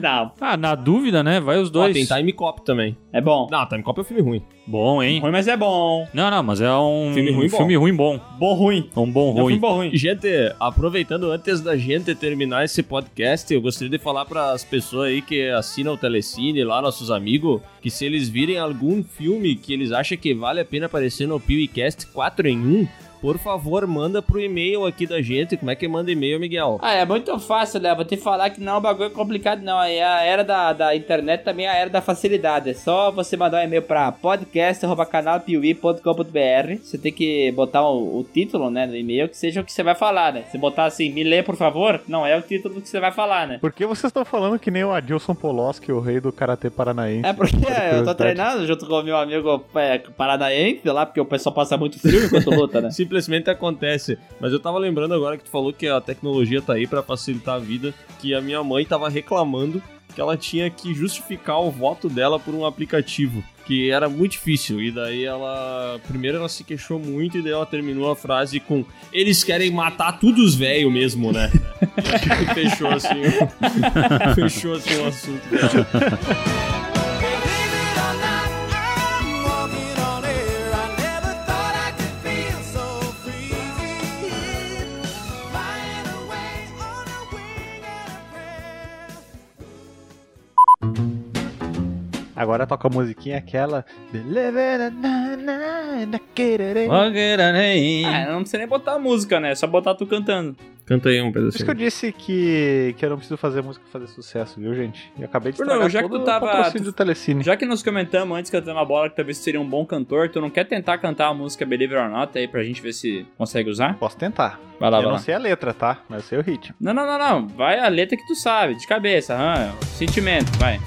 Não, Ah, na dúvida, né? Vai os dois. tem Time Cop também. é bom. Não, Time Cop é um filme ruim. Bom, hein? Ruim, mas é bom. Não, não, mas é um Filme ruim bom. filme ruim bom. Bom ruim. Um bom É um ruim. filme bom ruim. Gente, aproveitando antes da gente terminar esse podcast, eu gostaria de falar para as pessoas aí que assinam o Telecine, lá nossos amigos, que se eles virem algum filme que eles acham que vale a pena aparecer no PewCast 4 em 1, por favor, manda pro e-mail aqui da gente. Como é que manda e-mail, Miguel? Ah, é muito fácil, Léo. Vou te falar que não é um bagulho complicado, não. É a era da, da internet também é a era da facilidade. É só você mandar um e-mail pra podcast.canalpiuí.com.br. Você tem que botar o, o título, né, no e-mail, que seja o que você vai falar, né? Se botar assim, me lê, por favor, não é o título que você vai falar, né? Por que vocês estão falando que nem o Adilson Poloski, o rei do Karatê Paranaense? É porque eu tô treinando junto com o meu amigo é, paranaense lá, porque o pessoal passa muito frio enquanto luta, né? Simplesmente simplesmente acontece. Mas eu tava lembrando agora que tu falou que a tecnologia tá aí pra facilitar a vida, que a minha mãe tava reclamando que ela tinha que justificar o voto dela por um aplicativo, que era muito difícil. E daí ela. Primeiro ela se queixou muito e daí ela terminou a frase com: Eles querem matar todos os velhos mesmo, né? fechou assim. fechou assim o assunto dela. Agora toca a musiquinha aquela. Ah, não precisa nem botar a música, né? É só botar tu cantando. Canta aí um Por isso que eu pedacinho. disse que, que eu não preciso fazer música pra fazer sucesso, viu, gente? Eu acabei de Bruno, já que todo tu tava- o patrocínio do Telecine. Já que nós comentamos antes cantando a bola que talvez tu seria um bom cantor, tu não quer tentar cantar a música Believe It or Not aí pra gente ver se consegue usar? Posso tentar. Vai lá, eu vai não lá. sei a letra, tá? Mas eu sei o ritmo. Não, não, não, não. Vai a letra que tu sabe, de cabeça, aham. Sentimento, vai.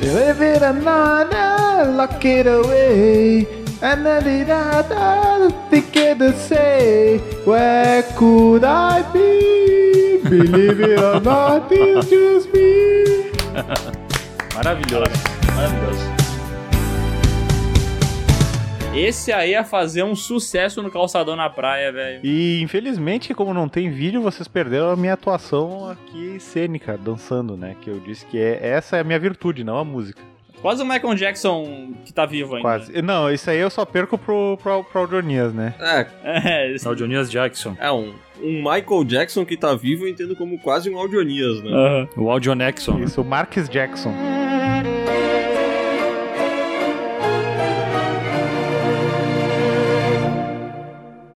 Believe it or not, lock it away. And then it I think it say, Where could I be? Believe it or not, it's just me. Maravilhoso. Maravilhoso. Esse aí ia fazer um sucesso no calçadão na praia, velho. E infelizmente, como não tem vídeo, vocês perderam a minha atuação aqui cênica, dançando, né? Que eu disse que é, essa é a minha virtude, não a música. Quase o Michael Jackson que tá vivo ainda. Quase. Não, isso aí eu só perco pro, pro, pro Audionias, né? É, É, esse- É o Jonias Jackson. é um, um Michael Jackson que tá vivo eu entendo como quase um Audionias, né? Aham. O Audionexon. Isso, o Marques Jackson.